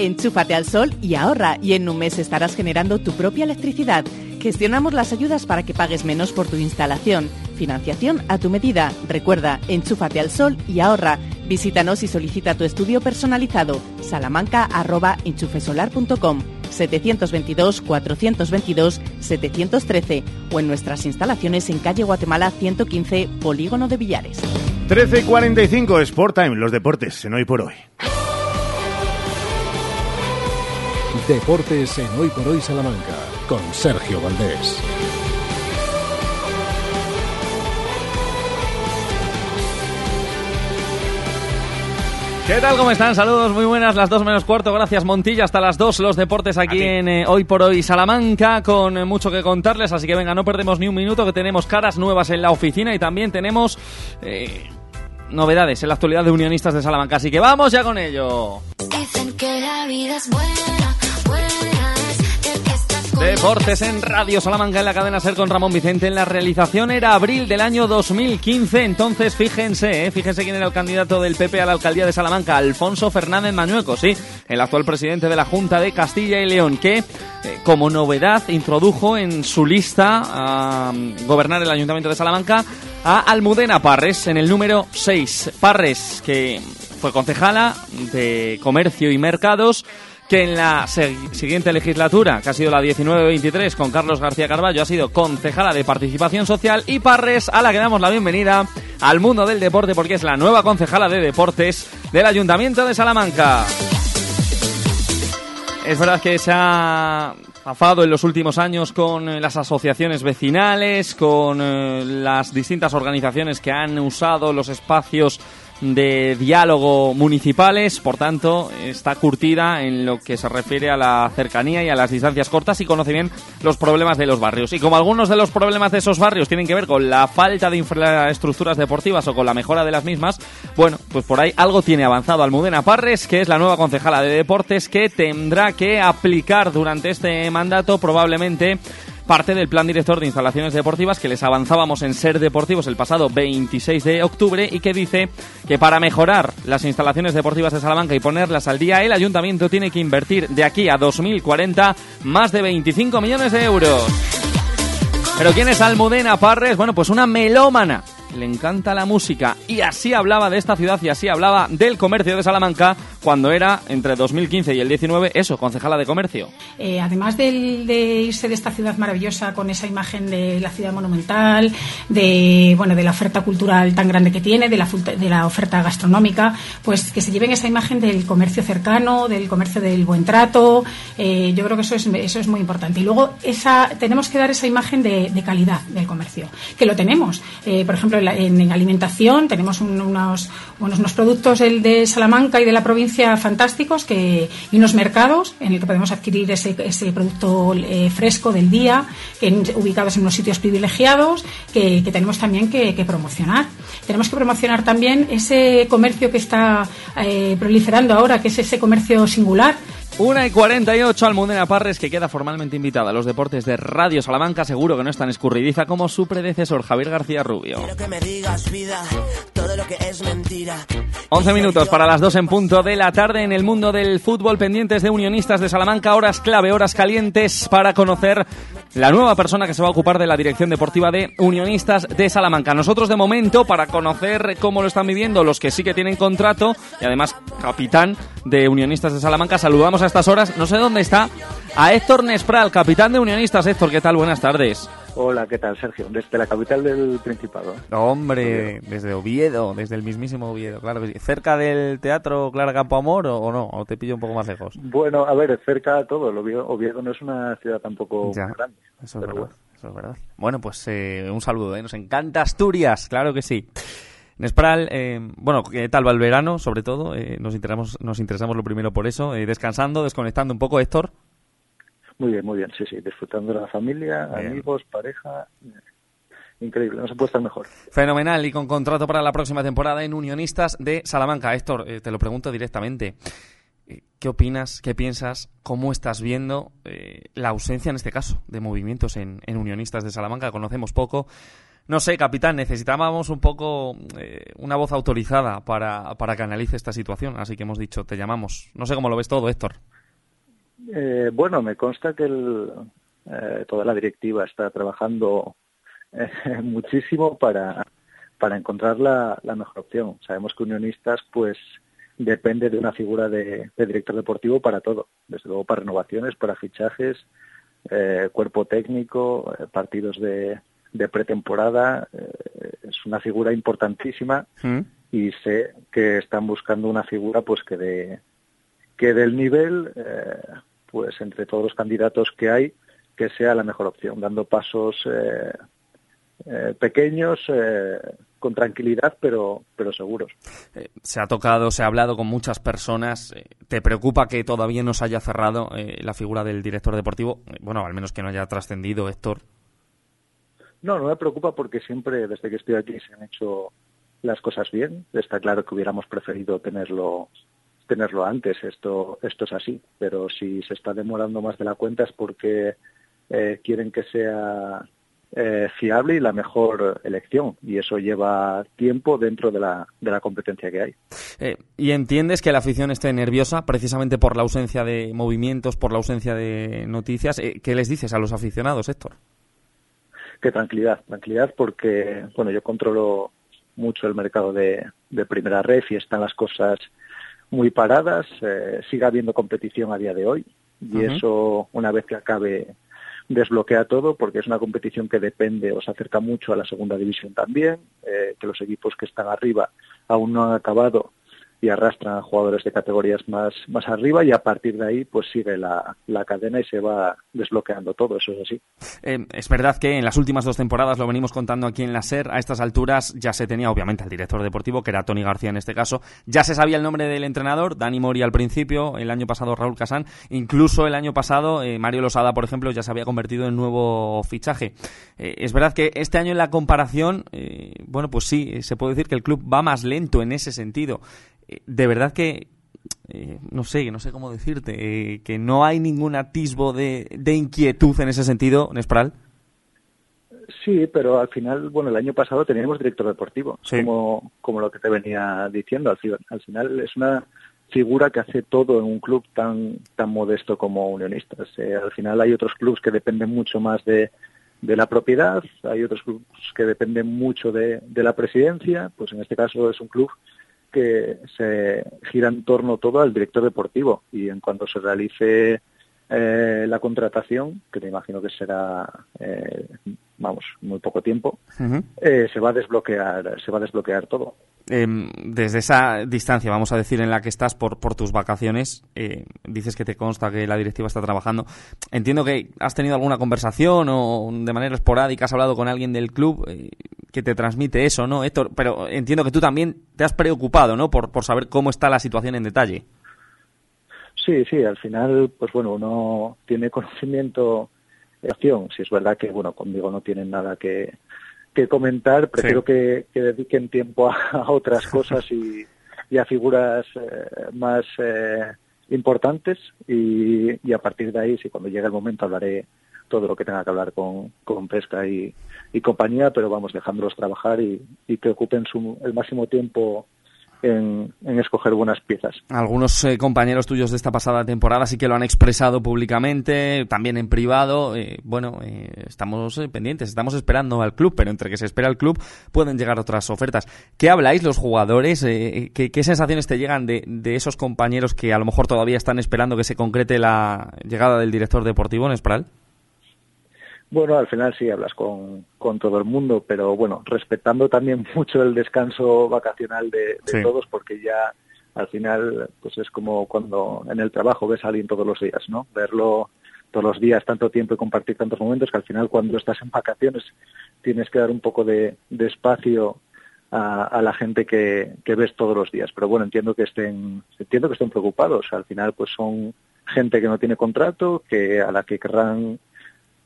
Enchúfate al sol y ahorra y en un mes estarás generando tu propia electricidad. Gestionamos las ayudas para que pagues menos por tu instalación. Financiación a tu medida. Recuerda, enchúfate al sol y ahorra. Visítanos y solicita tu estudio personalizado. salamanca.enchufesolar.com 722-422-713 o en nuestras instalaciones en calle Guatemala 115, Polígono de Villares. 13 y 45, Sport Time, los deportes, en hoy por hoy. Deportes en Hoy por Hoy Salamanca con Sergio Valdés. ¿Qué tal? ¿Cómo están? Saludos, muy buenas, las dos menos cuarto. Gracias, Montilla. Hasta las dos, los deportes aquí en eh, Hoy por Hoy Salamanca, con eh, mucho que contarles. Así que venga, no perdemos ni un minuto, que tenemos caras nuevas en la oficina y también tenemos eh, novedades en la actualidad de Unionistas de Salamanca. Así que vamos ya con ello. Dicen que la vida es buena, Deportes en Radio Salamanca en la cadena Ser con Ramón Vicente. En la realización era abril del año 2015. Entonces, fíjense, ¿eh? fíjense quién era el candidato del PP a la alcaldía de Salamanca, Alfonso Fernández Mañueco, sí, el actual presidente de la Junta de Castilla y León, que eh, como novedad introdujo en su lista a mm, gobernar el ayuntamiento de Salamanca a Almudena Parres en el número 6. Parres, que fue concejala de Comercio y Mercados que en la siguiente legislatura, que ha sido la 19-23, con Carlos García Carballo, ha sido concejala de Participación Social y Parres, a la que damos la bienvenida al mundo del deporte, porque es la nueva concejala de deportes del Ayuntamiento de Salamanca. Es verdad que se ha afado en los últimos años con eh, las asociaciones vecinales, con eh, las distintas organizaciones que han usado los espacios de diálogo municipales, por tanto, está curtida en lo que se refiere a la cercanía y a las distancias cortas y conoce bien los problemas de los barrios. Y como algunos de los problemas de esos barrios tienen que ver con la falta de infraestructuras deportivas o con la mejora de las mismas, bueno, pues por ahí algo tiene avanzado Almudena Parres, que es la nueva concejala de deportes que tendrá que aplicar durante este mandato probablemente parte del plan director de instalaciones deportivas que les avanzábamos en Ser Deportivos el pasado 26 de octubre y que dice que para mejorar las instalaciones deportivas de Salamanca y ponerlas al día, el ayuntamiento tiene que invertir de aquí a 2040 más de 25 millones de euros. Pero ¿quién es Almudena Parres? Bueno, pues una melómana. Le encanta la música y así hablaba de esta ciudad y así hablaba del comercio de Salamanca cuando era entre 2015 y el 19 eso, concejala de comercio. Eh, además del- de irse de esta ciudad maravillosa con esa imagen de la ciudad monumental, de bueno de la oferta cultural tan grande que tiene, de la, de la oferta gastronómica, pues que se lleven esa imagen del comercio cercano, del comercio del buen trato. eh, yo creo que eso es eso es muy importante. Y luego esa tenemos que dar esa imagen de, de calidad del comercio, que lo tenemos. Eh, por ejemplo, en, alimentación tenemos un- unos, unos, productos del- de Salamanca y de la provincia fantásticos que, y unos mercados en el que podemos adquirir ese, ese producto eh, fresco del día, ubicados en unos sitios privilegiados, que, que tenemos también que, que promocionar. Tenemos que promocionar también ese comercio que está eh, proliferando ahora, que es ese comercio singular, Una y 48, Almudena Parres, que queda formalmente invitada a los deportes de Radio Salamanca. Seguro que no es tan escurridiza como su predecesor, Javier García Rubio. que me digas vida, todo lo que es mentira. 11 minutos para las 2 en punto de la tarde en el mundo del fútbol pendientes de Unionistas de Salamanca, horas clave, horas calientes para conocer la nueva persona que se va a ocupar de la dirección deportiva de Unionistas de Salamanca. Nosotros de momento para conocer cómo lo están viviendo los que sí que tienen contrato y además capitán de Unionistas de Salamanca, saludamos a estas horas, no sé dónde está, a Héctor Nespral, capitán de Unionistas. Héctor, ¿qué tal? Buenas tardes. Hola, ¿qué tal, Sergio? Desde la capital del Principado. Hombre, desde Oviedo, desde el mismísimo Oviedo, claro. ¿Cerca del teatro Clara Campoamor o, o no? ¿O te pillo un poco más lejos? Bueno, a ver, cerca a todo. Oviedo, Oviedo no es una ciudad tampoco Ya, grande. Eso es pero verdad. bueno. Eso es verdad. Bueno, pues eh, un saludo, ¿eh? Nos encanta Asturias, claro que sí. Nespral, eh, bueno, ¿qué tal va el verano? Sobre todo, eh, nos, interesamos, nos interesamos lo primero por eso. eh, descansando, desconectando un poco, Héctor. Muy bien, muy bien, sí, sí. Disfrutando de la familia, Bien. amigos, pareja. Increíble, no se puede estar mejor. Fenomenal y con contrato para la próxima temporada en Unionistas de Salamanca. Héctor, eh, te lo pregunto directamente. Eh, ¿Qué opinas, qué piensas, cómo estás viendo eh, la ausencia, en este caso, de movimientos en, en Unionistas de Salamanca? Conocemos poco. No sé, capitán, necesitábamos un poco eh, una voz autorizada para, para que analice esta situación, así que hemos dicho, te llamamos. No sé cómo lo ves todo, Héctor. Eh, bueno, me consta que el, eh, toda la directiva está trabajando eh, [LAUGHS] muchísimo para, para encontrar la, la mejor opción. Sabemos que Unionistas, pues, depende de una figura de, de director deportivo para todo. Desde luego para renovaciones, para fichajes, eh, cuerpo técnico, eh, partidos de, de pretemporada. es una figura importantísima y sé que están buscando una figura pues que de que del nivel eh, pues entre todos los candidatos que hay que sea la mejor opción dando pasos eh, eh, pequeños eh, con tranquilidad pero pero seguros Eh, se ha tocado, se ha hablado con muchas personas. ¿Te preocupa que todavía no se haya cerrado eh, la figura del director deportivo? Bueno, al menos que no haya trascendido, Héctor. no no me preocupa porque siempre desde que estoy aquí se han hecho las cosas bien está claro que hubiéramos preferido tenerlo tenerlo antes esto esto es así pero si se está demorando más de la cuenta es porque eh, quieren que sea eh, fiable y la mejor elección y eso lleva tiempo dentro de la, de la competencia que hay. Eh, ¿Y entiendes que la afición esté nerviosa precisamente por la ausencia de movimientos, por la ausencia de noticias? Eh, ¿Qué les dices a los aficionados, Héctor? Que tranquilidad, tranquilidad porque bueno yo controlo mucho el mercado de, de primera red y están las cosas muy paradas, eh, sigue habiendo competición a día de hoy y eso una vez que acabe desbloquea todo porque es una competición que depende o se acerca mucho a la segunda división también, eh, que los equipos que están arriba aún no han acabado y arrastran a jugadores de categorías más, más arriba y a partir de ahí pues sigue la, la cadena y se va desbloqueando todo, eso es así. Eh, es verdad que en las últimas dos temporadas, lo venimos contando aquí en la SER, a estas alturas ya se tenía obviamente al director deportivo, que era Tony García en este caso, ya se sabía el nombre del entrenador, Dani Mori al principio, el año pasado Raúl Casán, incluso el año pasado eh, Mario Losada, por ejemplo, ya se había convertido en nuevo fichaje. Eh, es verdad que este año en la comparación, bueno, pues sí, se puede decir que el club va más lento en ese sentido. De verdad que eh, no sé, no sé cómo decirte, eh, que no hay ningún atisbo de, de inquietud en ese sentido, Nespral. Sí, pero al final, bueno, el año pasado teníamos director deportivo, Sí. como, como lo que te venía diciendo. Al, al final es una figura que hace todo en un club tan, tan modesto como Unionistas. Eh, al final hay otros clubes que dependen mucho más de, de la propiedad, hay otros clubes que dependen mucho de, de la presidencia, pues en este caso es un club que se gira en torno todo al director deportivo. Y en cuanto se realice eh, la contratación, que me imagino que será, eh, vamos, muy poco tiempo, eh, se va a desbloquear, se va a desbloquear todo. Em, desde esa distancia, vamos a decir, en la que estás por, por tus vacaciones, eh, dices que te consta que la directiva está trabajando. Entiendo que has tenido alguna conversación o de manera esporádica has hablado con alguien del club eh, que te transmite eso, ¿no, Héctor? Pero entiendo que tú también te has preocupado, ¿no? Por, por saber cómo está la situación en detalle. Sí, sí, al final, pues bueno, uno tiene conocimiento acción. Si es verdad que, bueno, conmigo no tienen nada que, que comentar, prefiero que, que dediquen tiempo a, a otras [LAUGHS] cosas y, y a figuras eh, más eh, importantes y, y a partir de ahí, si cuando llegue el momento hablaré todo lo que tenga que hablar con, con pesca y, y compañía, pero vamos dejándolos trabajar y, y que ocupen su, el máximo tiempo en, escoger buenas piezas. Algunos eh, compañeros tuyos de esta pasada temporada sí que lo han expresado públicamente, también en privado. Eh, bueno, eh, estamos eh, pendientes, estamos esperando al club, pero entre que se espera el club pueden llegar otras ofertas. ¿Qué habláis los jugadores? ¿qué, ¿qué, sensaciones te llegan de, de, esos compañeros que a lo mejor todavía están esperando que se concrete la llegada del director deportivo en Espral? Bueno, al final sí hablas con, con todo el mundo, pero bueno, respetando también [LAUGHS] mucho el descanso vacacional de, de sí. todos, porque ya al final pues es como cuando en el trabajo ves a alguien todos los días, ¿no? Verlo todos los días tanto tiempo y compartir tantos momentos que al final cuando estás en vacaciones tienes que dar un poco de, de espacio a, a, la gente que, que ves todos los días. Pero bueno, entiendo que estén, entiendo que estén preocupados. Al final pues son gente que no tiene contrato, que a la que querrán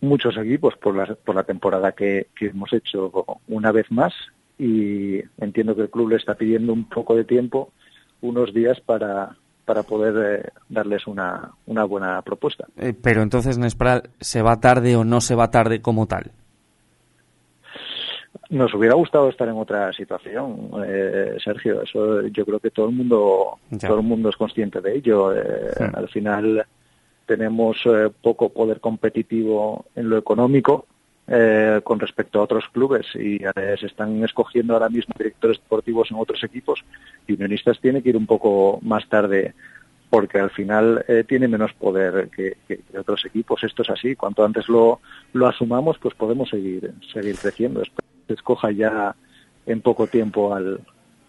muchos equipos por la, por la temporada que, que, hemos hecho una vez más y entiendo que el club le está pidiendo un poco de tiempo, unos días para, para poder eh, darles una, una buena propuesta. Eh, pero entonces, Nespral, ¿se va tarde o no se va tarde como tal? Nos hubiera gustado estar en otra situación, eh, Sergio. Eso yo creo que todo el mundo, ya. todo el mundo es consciente de ello. Eh, sí. Al final tenemos eh, poco poder competitivo en lo económico eh, con respecto a otros clubes y eh, se están escogiendo ahora mismo directores deportivos en otros equipos y Unionistas tiene que ir un poco más tarde porque al final eh, tiene menos poder que, que, otros equipos. Esto es así. Cuanto antes lo, lo asumamos, pues podemos seguir, seguir creciendo. Se escoja ya en poco tiempo al,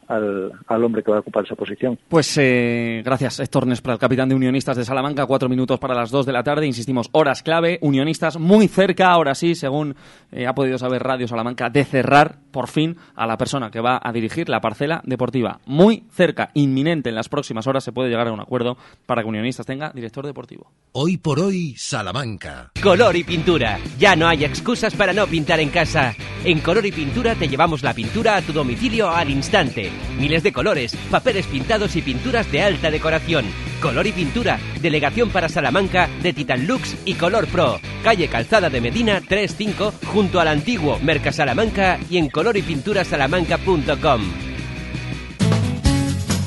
al, al, hombre que va a ocupar esa posición. Pues eh, gracias, Héctor Nespral, capitán de Unionistas de Salamanca. Cuatro minutos para las dos de la tarde. Insistimos, horas clave. Unionistas muy cerca, ahora sí, según eh, ha podido saber Radio Salamanca, de cerrar por fin a la persona que va a dirigir la parcela deportiva. Muy cerca, inminente. En las próximas horas se puede llegar a un acuerdo para que Unionistas tenga director deportivo. Hoy por hoy, Salamanca. Color y pintura. Ya no hay excusas para no pintar en casa. En Color y Pintura te llevamos la pintura a tu domicilio al instante. Miles de colores, papeles pintados y pinturas de alta decoración. Color y Pintura, delegación para Salamanca de Titan Lux y Color Pro. Calle Calzada de Medina 35 junto al antiguo Mercasalamanca y en colorypinturasalamanca.com.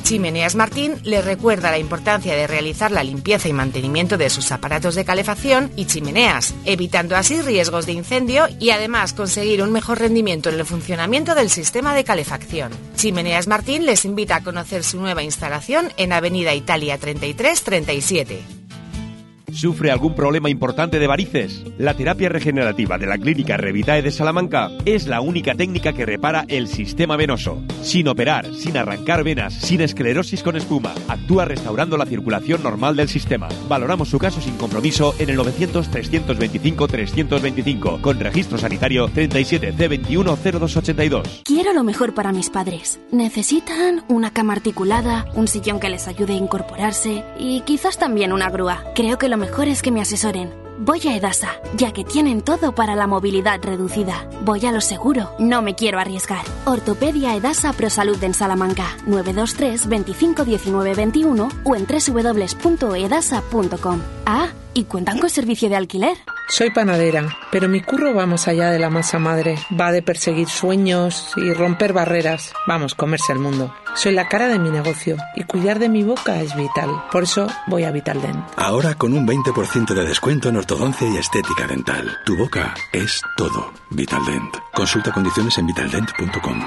Chimeneas Martín le recuerda la importancia de realizar la limpieza y mantenimiento de sus aparatos de calefacción y chimeneas, evitando así riesgos de incendio y además conseguir un mejor rendimiento en el funcionamiento del sistema de calefacción. Chimeneas Martín les invita a conocer su nueva instalación en Avenida Italia 3337. ¿Sufre algún problema importante de varices? La terapia regenerativa de la Clínica Revitae de Salamanca es la única técnica que repara el sistema venoso. Sin operar, sin arrancar venas, sin esclerosis con espuma. Actúa restaurando la circulación normal del sistema. Valoramos su caso sin compromiso en el 900-325-325 con registro sanitario 37 C 210282. Quiero lo mejor para mis padres. Necesitan una cama articulada, un sillón que les ayude a incorporarse y quizás también una grúa. Creo que lo mejor es que me asesoren. Voy a Edasa, ya que tienen todo para la movilidad reducida. Voy a lo seguro, no me quiero arriesgar. Ortopedia Edasa Prosalud en Salamanca, 923 25 19 21 o en www.edasa.com. Ah, ¿y cuentan con servicio de alquiler? Soy panadera, pero mi curro va más allá de la masa madre. Va de perseguir sueños y romper barreras. Vamos, comerse el mundo. Soy la cara de mi negocio y cuidar de mi boca es vital. Por eso voy a Vitaldent. Ahora con un 20% de descuento en ortodoncia y estética dental. Tu boca es todo. Vitaldent. Consulta condiciones en vitaldent.com.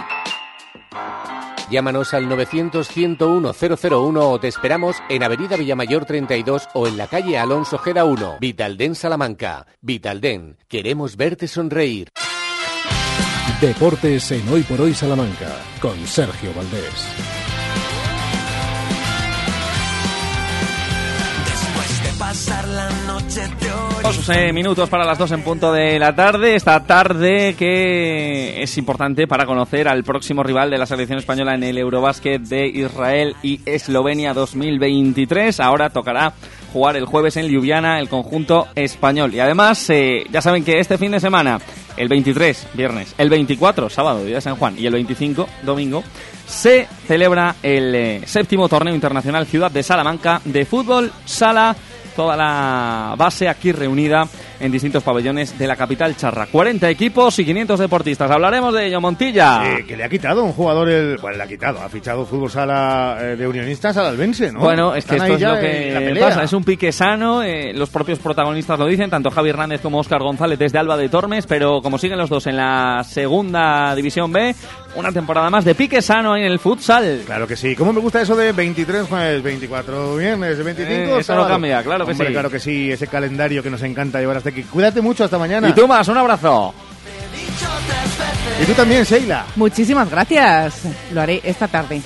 Llámanos al 900-101-001 o te esperamos en Avenida Villamayor 32 o en la calle Alonso Gera 1, Vitalden Salamanca. Vitalden, queremos verte sonreír. Deportes en Hoy por Hoy Salamanca, con Sergio Valdés. Después de pasar la noche de Eh, minutos para las dos en punto de la tarde. Esta tarde que es importante para conocer al próximo rival de la selección española en el Eurobásquet de Israel y Eslovenia 2023. Ahora tocará jugar el jueves en Ljubljana el conjunto español. Y además, eh, ya saben que este fin de semana, el 23, viernes, el 24, sábado, día de San Juan, y el 25, domingo, se celebra el eh, séptimo torneo internacional Ciudad de Salamanca de fútbol sala toda la base aquí reunida en distintos pabellones de la capital charra. 40 equipos y 500 deportistas. Hablaremos de ello, Montilla. Eh, que le ha quitado un jugador, el, bueno, le ha quitado, ha fichado fútbol sala eh, de unionistas al Albense, ¿no? Bueno, es que Están esto es lo que pasa, es un pique sano, eh, los propios protagonistas lo dicen, tanto Javi Hernández como Óscar González desde Alba de Tormes, pero como siguen los dos en la segunda división B, una temporada más de pique sano en el futsal. Claro que sí. ¿Cómo me gusta eso de 23 jueves, 24 viernes, 25 Eh, eso no cambia, claro que Hombre, sí. claro que sí, ese calendario que nos encanta llevar hasta Cuídate mucho, hasta mañana. Y tú más, un abrazo. Y tú también, Sheila. Muchísimas gracias. Lo haré esta tarde.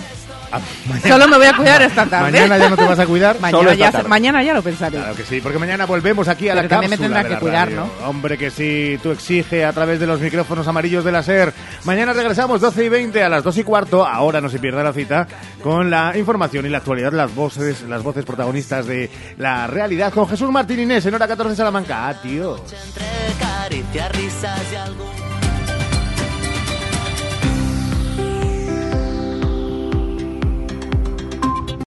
Solo me voy a cuidar esta tarde. Mañana ya no te vas a cuidar. mañana, ya, mañana ya lo pensaré. Claro que sí, porque mañana volvemos aquí a Pero la también me cápsula tendrá de que la cuidar, radio. Hombre que sí, tú exige a través de los micrófonos amarillos de la SER. Mañana regresamos 12 y 20 a las 2 y cuarto. Ahora no se pierda la cita con la información y la actualidad, las voces, las voces protagonistas de la realidad con Jesús Martín Inés en hora 14 Salamanca. Adiós. Entre caricias, risas y algún